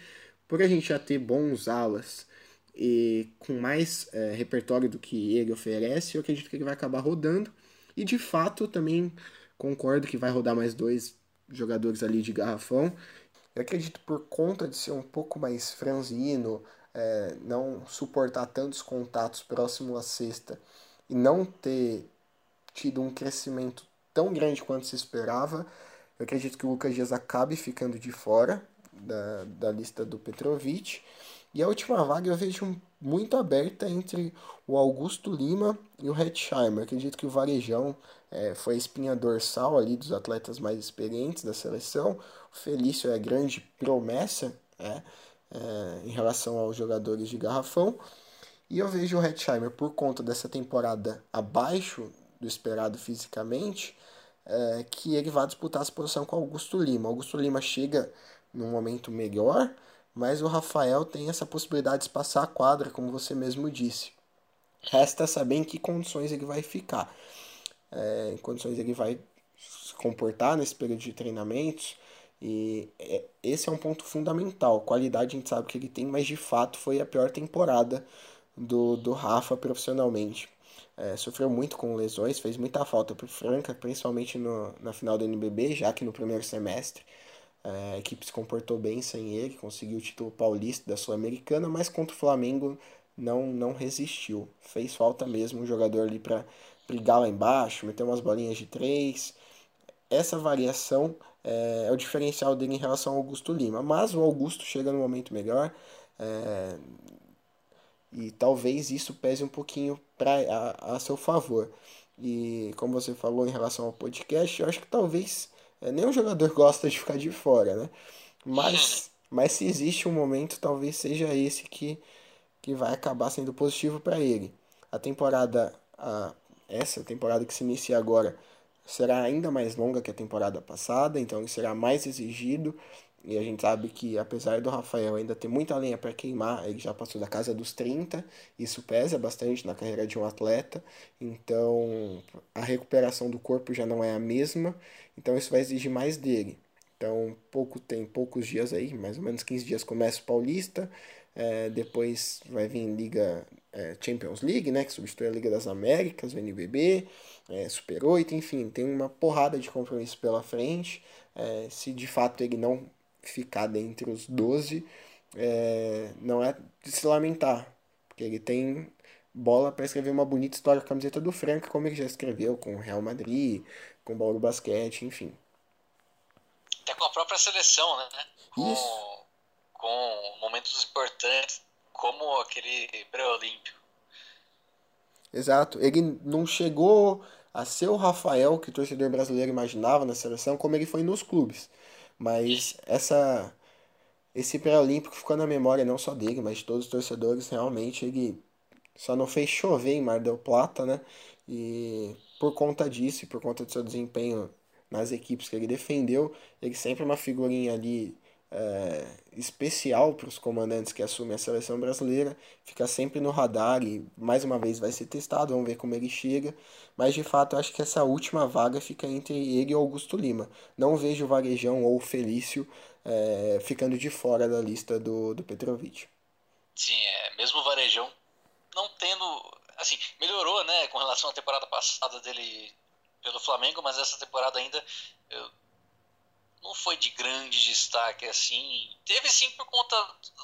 por a gente já ter bons alas e com mais é, repertório do que ele oferece, eu acredito que ele vai acabar rodando. E de fato também concordo que vai rodar mais dois jogadores ali de garrafão. Eu acredito por conta de ser um pouco mais franzino, é, não suportar tantos contatos próximo à cesta e não ter tido um crescimento tão grande quanto se esperava, eu acredito que o Lucas Dias acabe ficando de fora da, da lista do Petrovic. E a última vaga eu vejo muito aberta entre o Augusto Lima e o Hetzheimer. Acredito que o Varejão é, foi a espinha dorsal ali dos atletas mais experientes da seleção. O Felício é a grande promessa é, é, em relação aos jogadores de garrafão. E eu vejo o Hetzheimer, por conta dessa temporada abaixo do esperado fisicamente, é, que ele vai disputar essa posição com o Augusto Lima. Augusto Lima chega num momento melhor, mas o Rafael tem essa possibilidade de passar a quadra, como você mesmo disse. Resta saber em que condições ele vai ficar, é, em condições ele vai se comportar nesse período de treinamentos. E é, esse é um ponto fundamental. Qualidade a gente sabe que ele tem, mas de fato foi a pior temporada do, do Rafa profissionalmente. É, sofreu muito com lesões, fez muita falta para Franca, principalmente no, na final do NBB, já que no primeiro semestre é, a equipe se comportou bem sem ele, conseguiu o título paulista da Sul-Americana, mas contra o Flamengo não, não resistiu. Fez falta mesmo um jogador ali para brigar lá embaixo, meter umas bolinhas de três. Essa variação é, é, o diferencial dele em relação ao Augusto Lima. Mas o Augusto chega no momento melhor. É, e talvez isso pese um pouquinho pra, a, a seu favor. E como você falou em relação ao podcast, eu acho que talvez nenhum jogador gosta de ficar de fora, né? Mas, mas se existe um momento, talvez seja esse que, que vai acabar sendo positivo para ele. A temporada, a, essa temporada que se inicia agora, será ainda mais longa que a temporada passada, então ele será mais exigido. E a gente sabe que, apesar do Rafael ainda ter muita lenha para queimar, ele já passou da casa dos 30, isso pesa bastante na carreira de um atleta, então a recuperação do corpo já não é a mesma, então isso vai exigir mais dele. Então, pouco tem poucos dias aí, mais ou menos 15 dias começa o Paulista, é, depois vai vir Liga é, Champions League, né, que substitui a Liga das Américas, o NBB, é, Super 8, enfim, tem uma porrada de compromissos pela frente. É, se de fato ele não ficar dentre os 12, é, não é de se lamentar, porque ele tem bola para escrever uma bonita história com a camiseta do Franca, como ele já escreveu com o Real Madrid, com o Bauru Basquete, enfim. Até com a própria seleção, né? Com, Isso. com momentos importantes, como aquele pré-olímpico. Exato. Ele não chegou a ser o Rafael que o torcedor brasileiro imaginava na seleção, como ele foi nos clubes. Mas essa esse pré-olímpico ficou na memória não só dele, mas de todos os torcedores. Realmente ele só não fez chover em Mar del Plata, né? E por conta disso, e por conta do seu desempenho nas equipes que ele defendeu, ele sempre é uma figurinha ali é, especial para os comandantes que assumem a seleção brasileira, fica sempre no radar e mais uma vez vai ser testado, vamos ver como ele chega. Mas de fato acho que essa última vaga fica entre ele e Augusto Lima. Não vejo o Varejão ou o Felício é, ficando de fora da lista do, do Petrovic. Sim, é, mesmo o Varejão não tendo. Assim, melhorou, né, com relação à temporada passada dele pelo Flamengo, mas essa temporada ainda eu não foi de grande destaque assim. Teve sim por conta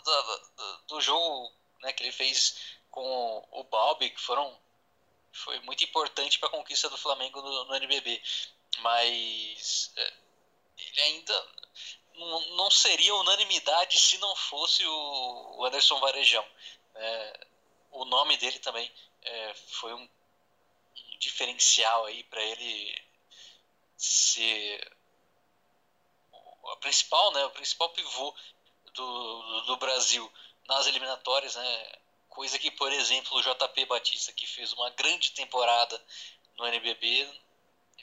do, do jogo né, que ele fez com o Balbi, que foram foi muito importante para a conquista do Flamengo no, no NBB. Mas é, ele ainda não, não, seria unanimidade se não fosse o, o Anderson Varejão. É, o nome dele também é, foi um, um diferencial aí para ele ser a principal, né, o principal pivô do, do, Brasil nas eliminatórias, né, coisa que, por exemplo, o JP Batista, que fez uma grande temporada no NBB,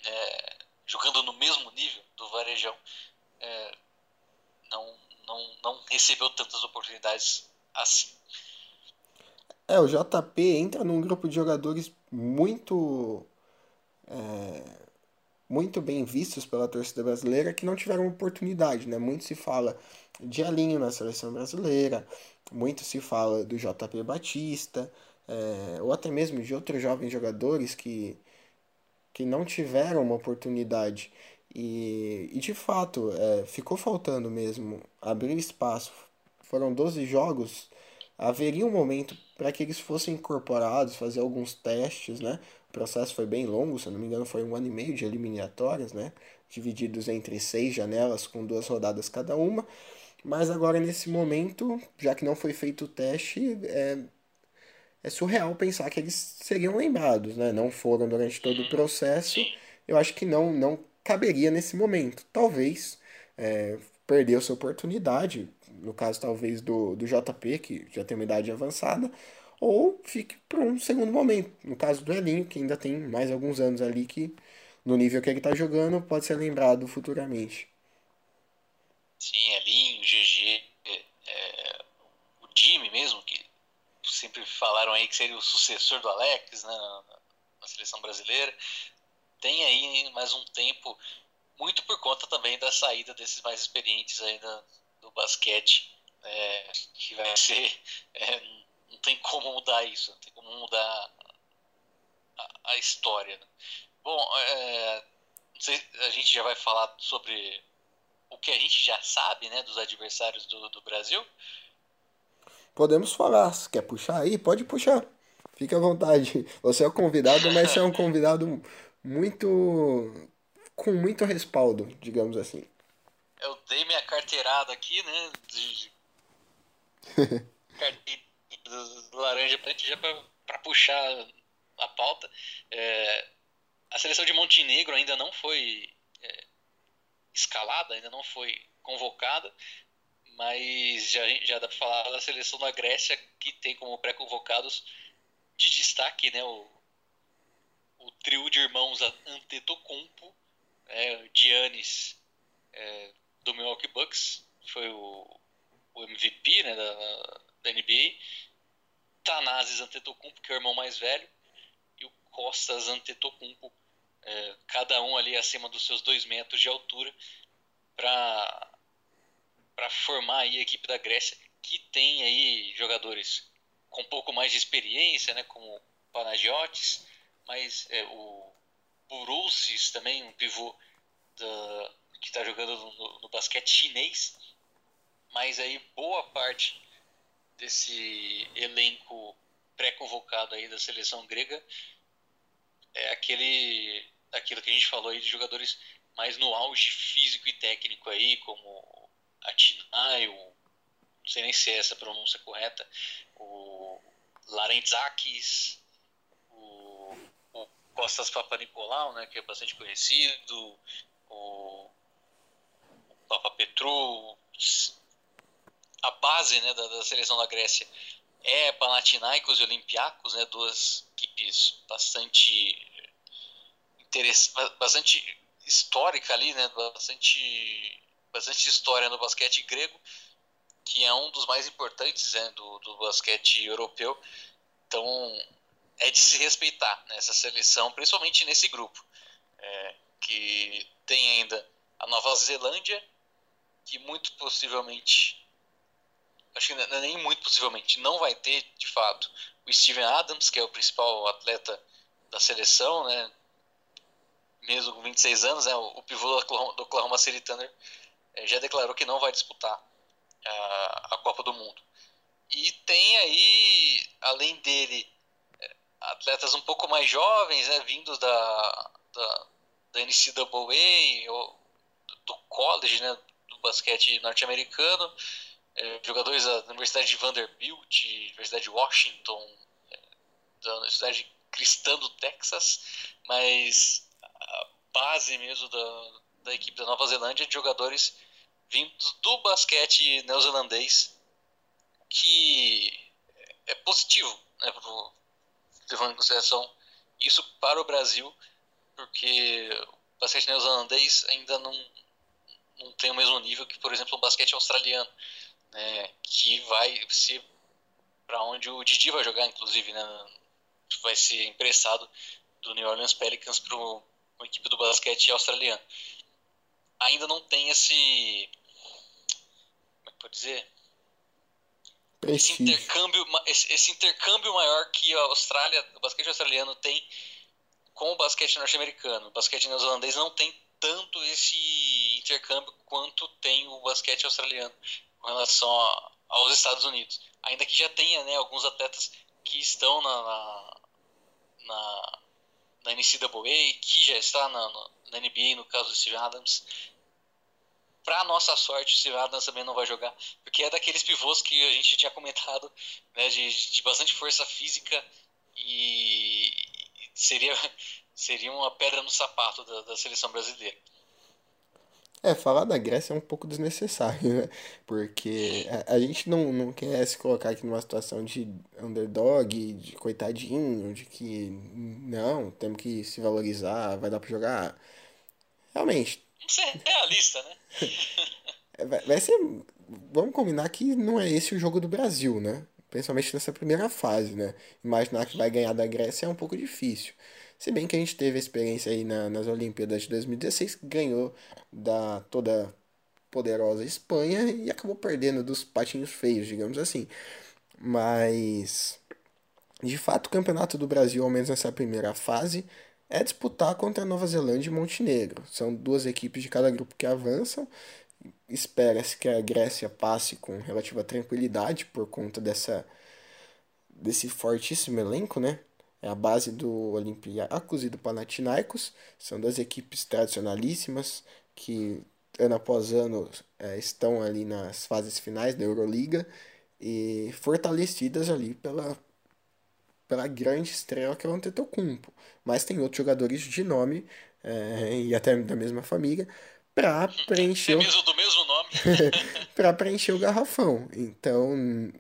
é, jogando no mesmo nível do Varejão, é, não, não, não recebeu tantas oportunidades assim. É, o JP entra num grupo de jogadores muito é, muito bem vistos pela torcida brasileira que não tiveram oportunidade, né? Muito se fala de Alinho na seleção brasileira, muito se fala do JP Batista, é, ou até mesmo de outros jovens jogadores que, que não tiveram uma oportunidade. E, e de fato, é, ficou faltando mesmo abrir espaço. Foram 12 jogos, haveria um momento para que eles fossem incorporados, fazer alguns testes, né? O processo foi bem longo, se não me engano, foi um ano e meio de eliminatórias, né? Divididos entre seis janelas com duas rodadas cada uma. Mas agora, nesse momento, já que não foi feito o teste, é, é surreal pensar que eles seriam lembrados, né? Não foram durante todo o processo. Eu acho que não, não caberia nesse momento. Talvez é, perdeu-se oportunidade, no caso talvez do, do JP, que já tem uma idade avançada, ou fique para um segundo momento. No caso do Elinho, que ainda tem mais alguns anos ali que, no nível que ele está jogando, pode ser lembrado futuramente. Sim, Elinho, GG, é, é, o Jimmy mesmo, que sempre falaram aí que seria o sucessor do Alex né, na, seleção brasileira. Tem aí mais um tempo, muito por conta também da saída desses mais experientes aí da, do basquete, é, que vai ser. É, não tem como mudar isso, não tem como mudar a, a história. Né? Bom, é, sei, a gente já vai falar sobre o que a gente já sabe né, dos adversários do, do Brasil. Podemos falar. Se quer puxar aí, pode puxar. Fique à vontade. Você é o convidado, mas você é um convidado muito. com muito respaldo, digamos assim. Eu dei minha carteirada aqui, né? De... do laranja preto já para puxar a pauta. É, a seleção de Montenegro ainda não foi é, escalada, ainda não foi convocada, mas já, já dá para falar da seleção da Grécia, que tem como pré-convocados de destaque né, o, o trio de irmãos Antetokounmpo, é, Giannis é, do Milwaukee Bucks, foi o, o MVP né, da, da NBA, Thanasis Antetokounmpo, que é o irmão mais velho, e o Costas Antetokounmpo, é, cada um ali acima dos seus dois metros de altura, para para formar aí a equipe da Grécia, que tem aí jogadores com um pouco mais de experiência, né, como Panagiotis, mas é, o Buroussis também, um pivô da, que está jogando no, no, basquete chinês, mas aí boa parte desse elenco pré-convocado aí da seleção grega é aquele aquilo que a gente falou aí de jogadores mais no auge físico e técnico aí, como Atinai, o, não sei nem se é essa a pronúncia correta, o Larentzakis, o, o Costas Papanicolau, né, que é bastante conhecido, o, o Papa Petru, a base né, da, da, seleção da Grécia é Panathinaikos e Olympiacos, né, duas equipes bastante bastante histórica ali, né, bastante bastante história no basquete grego, que é um dos mais importantes né, do, do basquete europeu. Então, é de se respeitar né, seleção, principalmente nesse grupo, é, que tem ainda a Nova Zelândia, que muito possivelmente, acho que é nem muito possivelmente, não vai ter de fato o Steven Adams, que é o principal atleta da seleção, né? mesmo com 26 anos, né? o pivô do Oklahoma, City Thunder é, já declarou que não vai disputar a, a Copa do Mundo. E tem aí, além dele, é, atletas um pouco mais jovens, né, vindos da, da, da NCAA, ou do college, né, do basquete norte-americano, é, jogadores da Universidade de Vanderbilt, Universidade de Washington, é, da Universidade Cristã do Texas, mas a base mesmo da, da equipe da Nova Zelândia de jogadores vindos do basquete neozelandês, que é positivo, né, pro, levando em consideração isso para o Brasil, porque o basquete neozelandês ainda não, não tem o mesmo nível que, por exemplo, o basquete australiano, né, que vai ser para onde o Didi vai jogar, inclusive, né, vai ser emprestado do New Orleans Pelicans para a equipe do basquete australiano ainda não tem esse. Como é que pode dizer? Esse intercâmbio, esse, esse, intercâmbio maior que a Austrália, o basquete australiano tem com o basquete norte-americano. O basquete neozelandês não tem tanto esse intercâmbio quanto tem o basquete australiano com relação aos Estados Unidos. Ainda que já tenha né, alguns atletas que estão na, na, na, na NCAA, que já está na, na NBA, no caso do Steve Adams, Pra nossa sorte, o Adams também não vai jogar, porque é daqueles pivôs que a gente tinha comentado, né, de, de bastante força física e seria, seria uma pedra no sapato da, da seleção brasileira. É, falar da Grécia é um pouco desnecessário, né? Porque a, a, gente não, não quer se colocar aqui numa situação de underdog, de coitadinho, de que não, temos que se valorizar, vai dar pra jogar. Realmente. Isso é realista, né? É, vai, vai ser. Vamos combinar que não é esse o jogo do Brasil, né? Principalmente nessa primeira fase, né? Imaginar que vai ganhar da Grécia é um pouco difícil. Se bem que a gente teve a experiência aí na, nas Olimpíadas de 2016, que ganhou da toda poderosa Espanha e acabou perdendo dos patinhos feios, digamos assim. Mas, de fato, o Campeonato do Brasil, ao menos nessa primeira fase, é disputar contra a Nova Zelândia e Montenegro. São duas equipes de cada grupo que avançam. Espera-se que a Grécia passe com relativa tranquilidade por conta dessa desse fortíssimo elenco, né? É a base do Olympiacos e do Panathinaikos. São duas equipes tradicionalíssimas que ano após ano é, estão ali nas fases finais da Euroliga e fortalecidas ali pela, pela grande estrela que é o Antetokounmpo. Mas tem outros jogadores de nome é, e até da mesma família para preencher mesmo do mesmo nome para preencher o garrafão. Então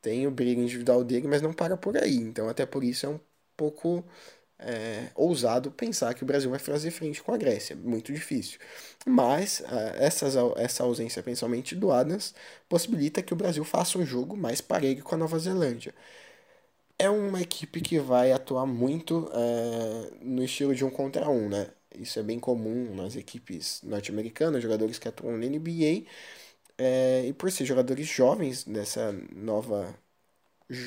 tem o brilho individual dele, mas não para por aí. Então até por isso é um pouco é, ousado pensar que o Brasil vai fazer frente com a Grécia. Muito difícil. Mas uh, essas, essa ausência, principalmente do Adams, possibilita que o Brasil faça um jogo mais parelho com a Nova Zelândia. É uma equipe que vai atuar muito uh, no estilo de um contra um, né? Isso é bem comum nas equipes norte-americanas, jogadores que atuam na NBA. É, e por ser jogadores jovens dessa nova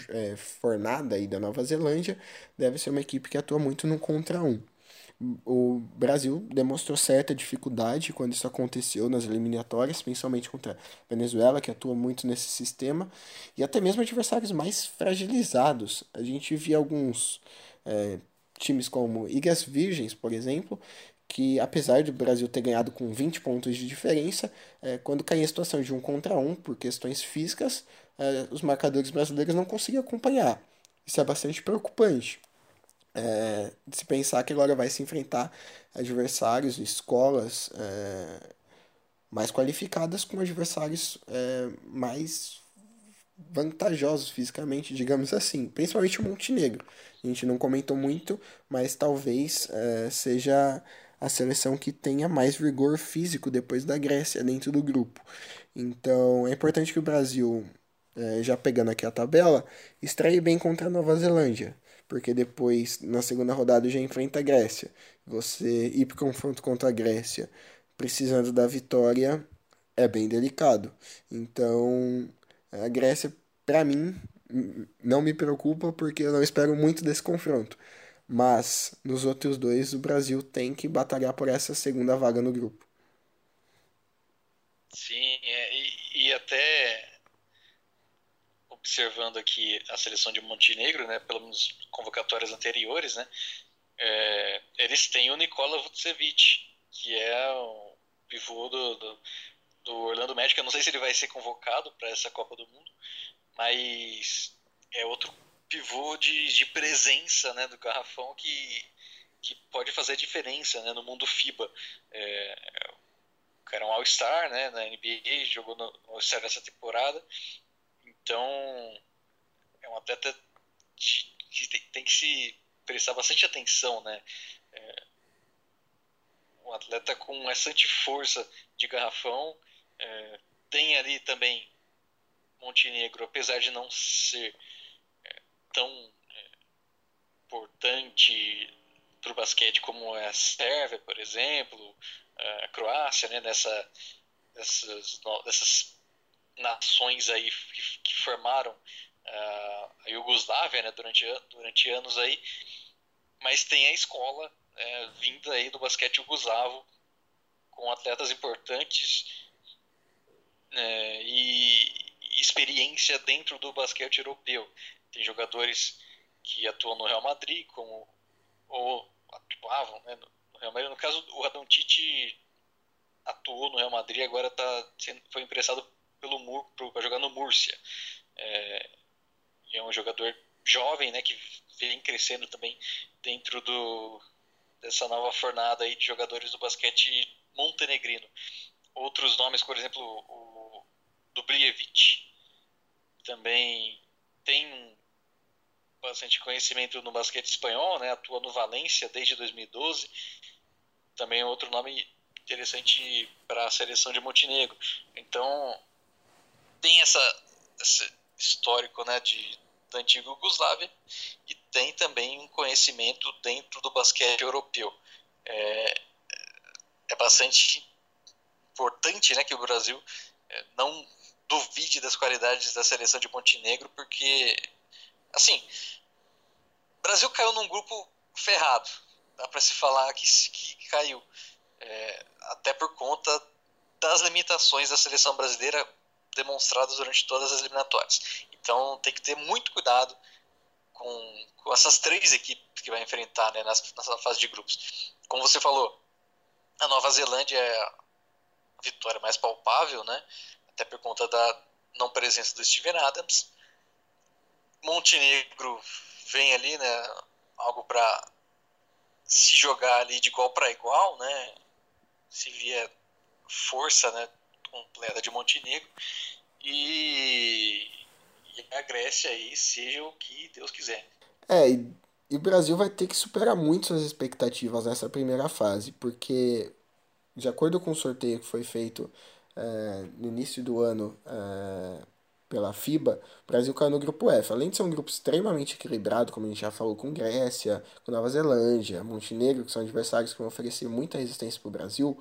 é, fornada aí da Nova Zelândia, deve ser uma equipe que atua muito no contra um. O Brasil demonstrou certa dificuldade quando isso aconteceu nas eliminatórias, principalmente contra a Venezuela, que atua muito nesse sistema, e até mesmo adversários mais fragilizados. A gente via alguns é, times como Ilhas Virgens, por exemplo, que apesar do Brasil ter ganhado com 20 pontos de diferença, é, quando caía a situação de um contra um por questões físicas, é, os marcadores brasileiros não conseguiam acompanhar. Isso é bastante preocupante. É, se pensar que agora vai se enfrentar adversários, escolas é, mais qualificadas com adversários é, mais vantajosos fisicamente, digamos assim, principalmente o Montenegro. A gente não comentou muito, mas talvez é, seja a seleção que tenha mais vigor físico depois da Grécia dentro do grupo. Então é importante que o Brasil, já pegando aqui a tabela, estreie bem contra a Nova Zelândia, porque depois na segunda rodada já enfrenta a Grécia. Você ir para confronto contra a Grécia precisando da vitória é bem delicado. Então a Grécia, para mim, não me preocupa porque eu não espero muito desse confronto. Mas nos outros dois o Brasil tem que batalhar por essa segunda vaga no grupo. Sim, é, e, e, até observando aqui a seleção de Montenegro, né, pelo menos convocatórias anteriores, né, é, eles têm o Nikola Vucevic, que é o pivô do, do, do Orlando Magic. Eu não sei se ele vai ser convocado para essa Copa do Mundo, mas é outro pivô de, de presença né, do garrafão que, que pode fazer diferença né, no mundo FIBA. É, o cara é um All-Star né, na NBA, jogou no All-Star dessa temporada. Então, é um atleta que tem, que se prestar bastante atenção. Né? É, um atleta com bastante força de garrafão. É, tem ali também Montenegro, apesar de não ser tão é, importante para o basquete como é a Sérvia, por exemplo, a Croácia, né, nessa, dessas, dessas nações aí que, que formaram uh, a Iugoslávia né, durante, durante anos aí, mas tem a escola é, vinda aí do basquete jugoslavo com atletas importantes né, e, experiência dentro do basquete europeu. Tem jogadores que atuam no Real Madrid, como ou atuavam né, no Real Madrid. No caso, o Radon Tite atuou no Real Madrid, agora tá sendo, foi emprestado pelo Mur para jogar no Múrcia. É, é um jogador jovem, né, que vem crescendo também dentro do, dessa nova fornada aí de jogadores do basquete montenegrino. Outros nomes, por exemplo, o Dubljevic, também tem bastante conhecimento no basquete espanhol, né, atua no Valência desde 2012. Também é outro nome interessante para a seleção de Montenegro. Então, tem essa, esse histórico né, de, da antiga Yugoslávia e tem também um conhecimento dentro do basquete europeu. É, é bastante importante né, que o Brasil é, não duvide das qualidades da seleção de Montenegro, porque, assim, o Brasil caiu num grupo ferrado, dá para se falar que, que caiu, é, até por conta das limitações da seleção brasileira demonstradas durante todas as eliminatórias. Então tem que ter muito cuidado com, com essas três equipes que vai enfrentar né, nessa, fase de grupos. Como você falou, a Nova Zelândia é a vitória mais palpável, né? Até por conta da não presença do Steven Adams. Montenegro vem ali, né? Algo para se jogar ali de igual para igual, né? Se vier força, né? Completa de Montenegro e, e a Grécia aí seja o que Deus quiser. É, e e o Brasil vai ter que superar muito suas expectativas nessa primeira fase, porque, de acordo com o sorteio que foi feito é, no início do ano é, pela FIBA, o Brasil caiu no grupo F. Além de ser um grupo extremamente equilibrado, como a gente já falou com Grécia, com Nova Zelândia, Montenegro, que são adversários que vão oferecer muita resistência para o Brasil,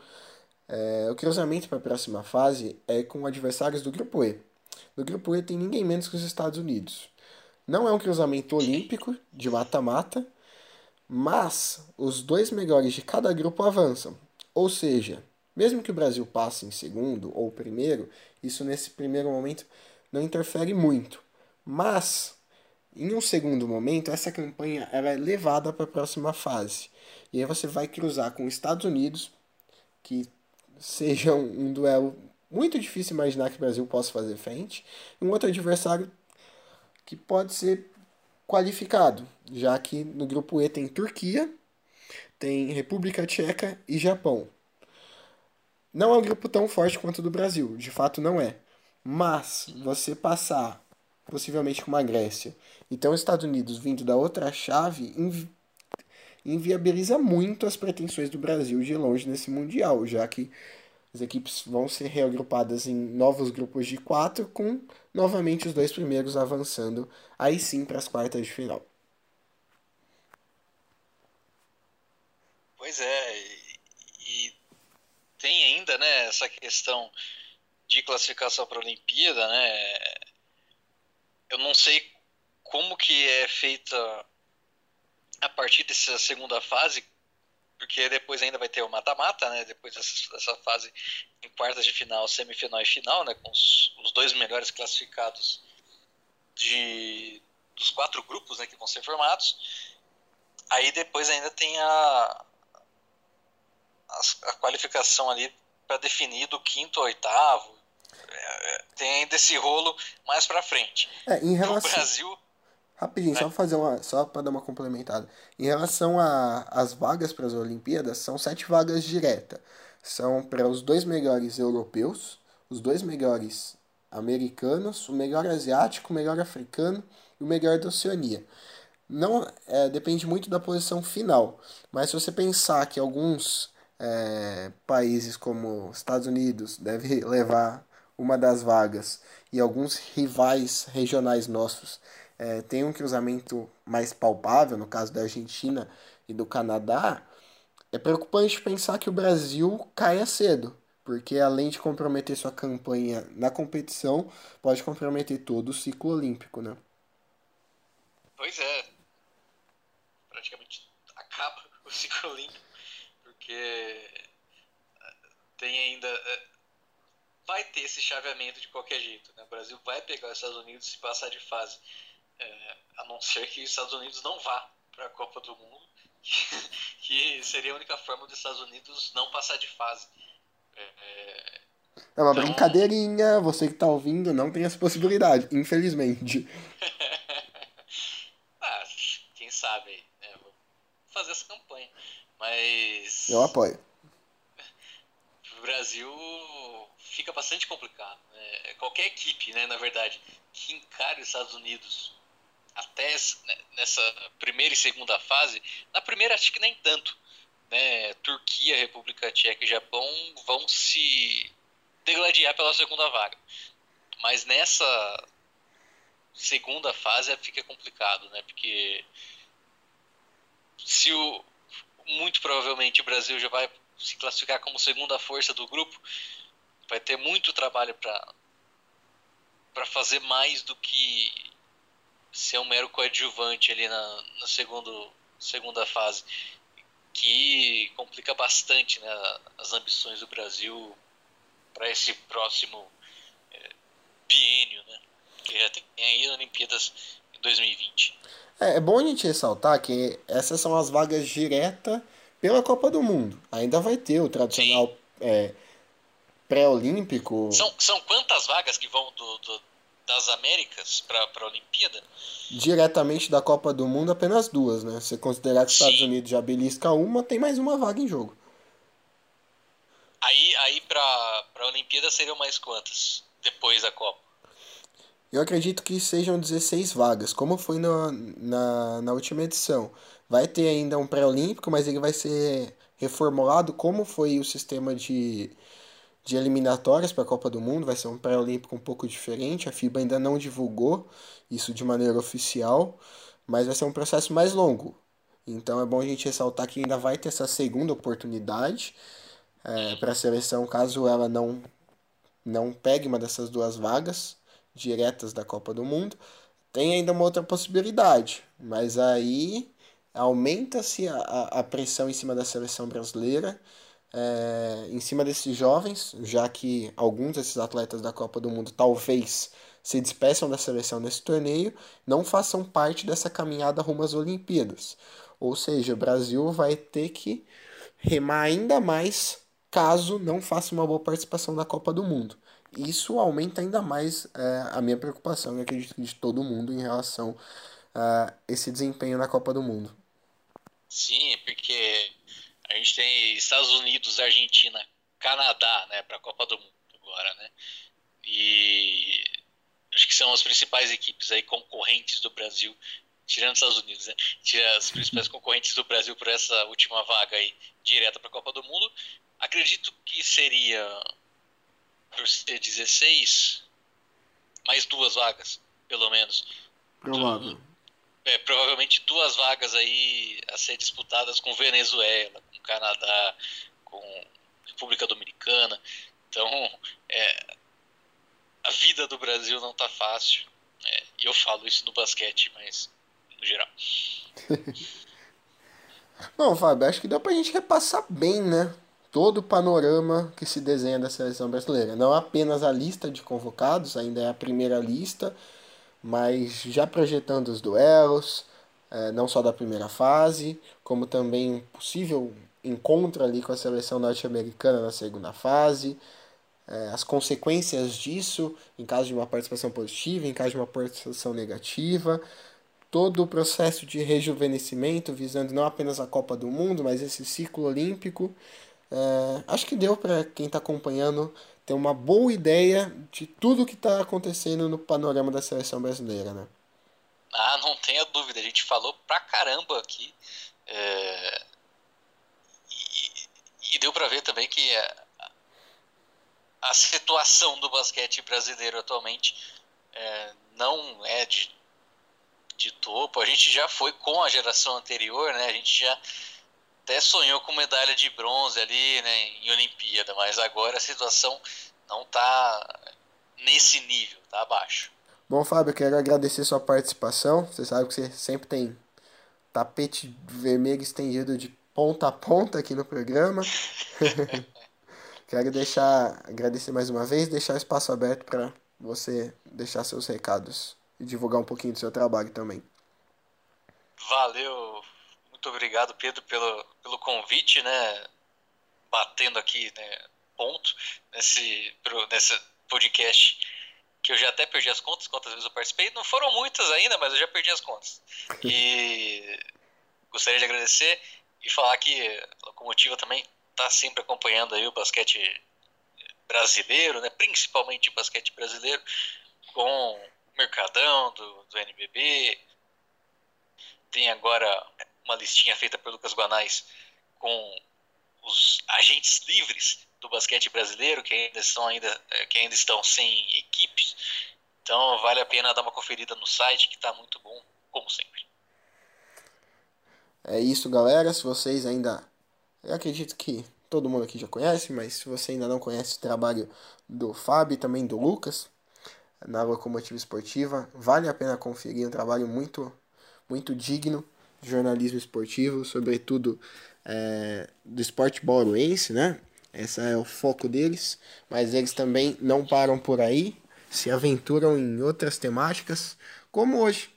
é, o cruzamento para a próxima fase é com adversários do grupo E. No grupo E tem ninguém menos que os Estados Unidos. Não é um cruzamento olímpico de mata-mata, mas os dois melhores de cada grupo avançam. Ou seja, mesmo que o Brasil passe em segundo ou primeiro, isso nesse primeiro momento não interfere muito. Mas em um segundo momento, essa campanha ela é levada para a próxima fase. E aí você vai cruzar com os Estados Unidos, que seja um, um duelo muito difícil imaginar que o Brasil possa fazer frente, e um outro adversário que pode ser qualificado, já que no grupo E tem Turquia, tem República Tcheca e Japão. Não é um grupo tão forte quanto o do Brasil, de fato não é. Mas você passar possivelmente com uma Grécia, então os Estados Unidos vindo da outra chave inviabiliza muito as pretensões do Brasil de longe nesse mundial, já que as equipes vão ser reagrupadas em novos grupos de quatro, com novamente os dois primeiros avançando aí sim para as quartas de final. Pois é, e, tem ainda né, essa questão de classificação para a Olimpíada, né? Eu não sei como que é feita a partir dessa segunda fase, porque depois ainda vai ter o mata-mata, né? Depois dessa, dessa, fase em quartas de final, semifinal e final, né? Com os, os, dois melhores classificados de dos quatro grupos, né? Que vão ser formados. Aí depois ainda tem a a, a qualificação ali para definir do quinto ao oitavo. É, é, tem ainda esse rolo mais para frente. É, em relação... No Brasil Rapidinho, só fazer uma, só para dar uma complementada. Em relação às vagas para as Olimpíadas, são sete vagas diretas. São para os dois melhores europeus, os dois melhores americanos, o melhor asiático, o melhor africano e o melhor da Oceania. Não é, depende muito da posição final, mas se você pensar que alguns é, países como Estados Unidos deve levar uma das vagas e alguns rivais regionais nossos é, tem um cruzamento mais palpável, no caso da Argentina e do Canadá, é preocupante pensar que o Brasil caia cedo, porque além de comprometer sua campanha na competição, pode comprometer todo o ciclo olímpico, né? Pois é. Praticamente acaba o ciclo olímpico, porque tem ainda. É, vai ter esse chaveamento de qualquer jeito. Né? O Brasil vai pegar os Estados Unidos e passar de fase. É, a não ser que os Estados Unidos não vá para a Copa do Mundo, que seria a única forma dos Estados Unidos não passar de fase. É, é uma então... brincadeirinha, você que tá ouvindo não tem essa possibilidade, infelizmente. ah, quem sabe, né? Vou fazer essa campanha. Mas. Eu apoio. O Brasil fica bastante complicado. Né? Qualquer equipe, né, na verdade, que encare os Estados Unidos até né, nessa primeira e segunda fase, na primeira acho que nem tanto. Né? Turquia, República Tcheca e Japão vão se degladiar pela segunda vaga. Mas nessa segunda fase fica complicado, né? Porque se o muito provavelmente o Brasil já vai se classificar como segunda força do grupo, vai ter muito trabalho para para fazer mais do que ser um mero coadjuvante ali na, na segundo, segunda fase, que complica bastante né, as ambições do Brasil para esse próximo é, biênio, né, que já tem aí Olimpíadas em 2020. É, é bom a gente ressaltar que essas são as vagas diretas pela Copa do Mundo. Ainda vai ter o tradicional é, pré-olímpico. São, são quantas vagas que vão do, do das Américas para a Olimpíada? Diretamente da Copa do Mundo, apenas duas, né? Se considerar que os Estados Unidos já belisca uma, tem mais uma vaga em jogo. Aí, aí para a Olimpíada seriam mais quantas depois da Copa? Eu acredito que sejam 16 vagas, como foi na, na, na última edição. Vai ter ainda um pré-olímpico, mas ele vai ser reformulado como foi o sistema de de eliminatórias para a Copa do Mundo, vai ser um pré-olímpico um pouco diferente. A FIBA ainda não divulgou isso de maneira oficial, mas vai ser um processo mais longo. Então é bom a gente ressaltar que ainda vai ter essa segunda oportunidade é, para a seleção, caso ela não, não pegue uma dessas duas vagas diretas da Copa do Mundo. Tem ainda uma outra possibilidade, mas aí aumenta-se a, a pressão em cima da seleção brasileira é, em cima desses jovens, já que alguns desses atletas da Copa do Mundo talvez se despeçam da seleção nesse torneio, não façam parte dessa caminhada rumo às Olimpíadas. Ou seja, o Brasil vai ter que remar ainda mais caso não faça uma boa participação na Copa do Mundo. Isso aumenta ainda mais é, a minha preocupação, e acredito de todo mundo, em relação a esse desempenho na Copa do Mundo. Sim, porque a gente tem Estados Unidos, Argentina, Canadá, né, para a Copa do Mundo agora, né? E acho que são as principais equipes aí concorrentes do Brasil, tirando os Estados Unidos, né? Tira as principais concorrentes do Brasil por essa última vaga aí direta para a Copa do Mundo. Acredito que seria por ser 16 mais duas vagas, pelo menos. Provável. É, provavelmente duas vagas aí a ser disputadas com Venezuela, Canadá, com República Dominicana. Então, é, a vida do Brasil não tá fácil. É, eu falo isso no basquete, mas no geral. Bom, Fábio, acho que deu pra gente repassar bem, né? Todo o panorama que se desenha da seleção brasileira. Não apenas a lista de convocados, ainda é a primeira lista mas já projetando os duelos, é, não só da primeira fase, como também possível encontro ali com a seleção norte-americana na segunda fase, é, as consequências disso em caso de uma participação positiva, em caso de uma participação negativa, todo o processo de rejuvenescimento visando não apenas a Copa do Mundo, mas esse ciclo olímpico. É, acho que deu para quem está acompanhando ter uma boa ideia de tudo que está acontecendo no panorama da seleção brasileira, né? Ah, não tenha dúvida. A gente falou pra caramba aqui. É... E, deu para ver também que a, a, situação do basquete brasileiro atualmente é, não é de, de topo. A gente já foi com a geração anterior, né? A gente já até sonhou com medalha de bronze ali, né, em Olimpíada, mas agora a situação não está nesse nível, tá abaixo. Bom, Fábio, quero agradecer sua participação. Você sabe que você sempre tem tapete vermelho estendido de ponta a ponta aqui no programa. quero deixar, agradecer mais uma vez, deixar o espaço aberto para você deixar seus recados e divulgar um pouquinho do seu trabalho também. Valeu, muito obrigado, Pedro, pelo, pelo convite, né? Batendo aqui né, ponto nesse, nesse podcast que eu já até perdi as contas, quantas vezes eu participei. Não foram muitas ainda, mas eu já perdi as contas. E gostaria de agradecer e falar que a Locomotiva também está sempre acompanhando aí o basquete brasileiro, né? principalmente o basquete brasileiro, com o Mercadão do, do NBB. Tem agora uma listinha feita por Lucas Guanais com os agentes livres do basquete brasileiro que ainda estão ainda eh, que ainda estão sem equipes. Então vale a pena dar uma conferida no site que está muito bom, como sempre. É isso, galera. Se vocês ainda. Eu acredito que todo mundo aqui já conhece, mas se você ainda não conhece o trabalho do Fábio e também do Lucas na Locomotiva Esportiva, vale a pena conferir. Um trabalho muito, muito digno de jornalismo esportivo, sobretudo é, do esporte bauruense, né? Esse é o foco deles, mas eles também não param por aí, se aventuram em outras temáticas, como hoje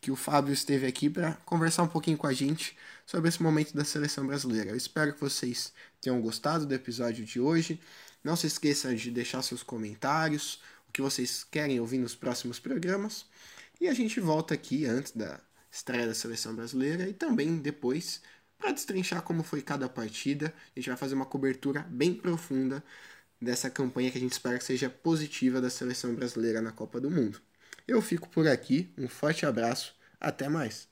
que o Fábio esteve aqui para conversar um pouquinho com a gente sobre esse momento da seleção brasileira. Eu espero que vocês tenham gostado do episódio de hoje. Não se esqueça de deixar seus comentários, o que vocês querem ouvir nos próximos programas. E a gente volta aqui antes da estreia da seleção brasileira e também depois para destrinchar como foi cada partida. A gente vai fazer uma cobertura bem profunda dessa campanha que a gente espera que seja positiva da seleção brasileira na Copa do Mundo. Eu fico por aqui, um forte abraço, até mais!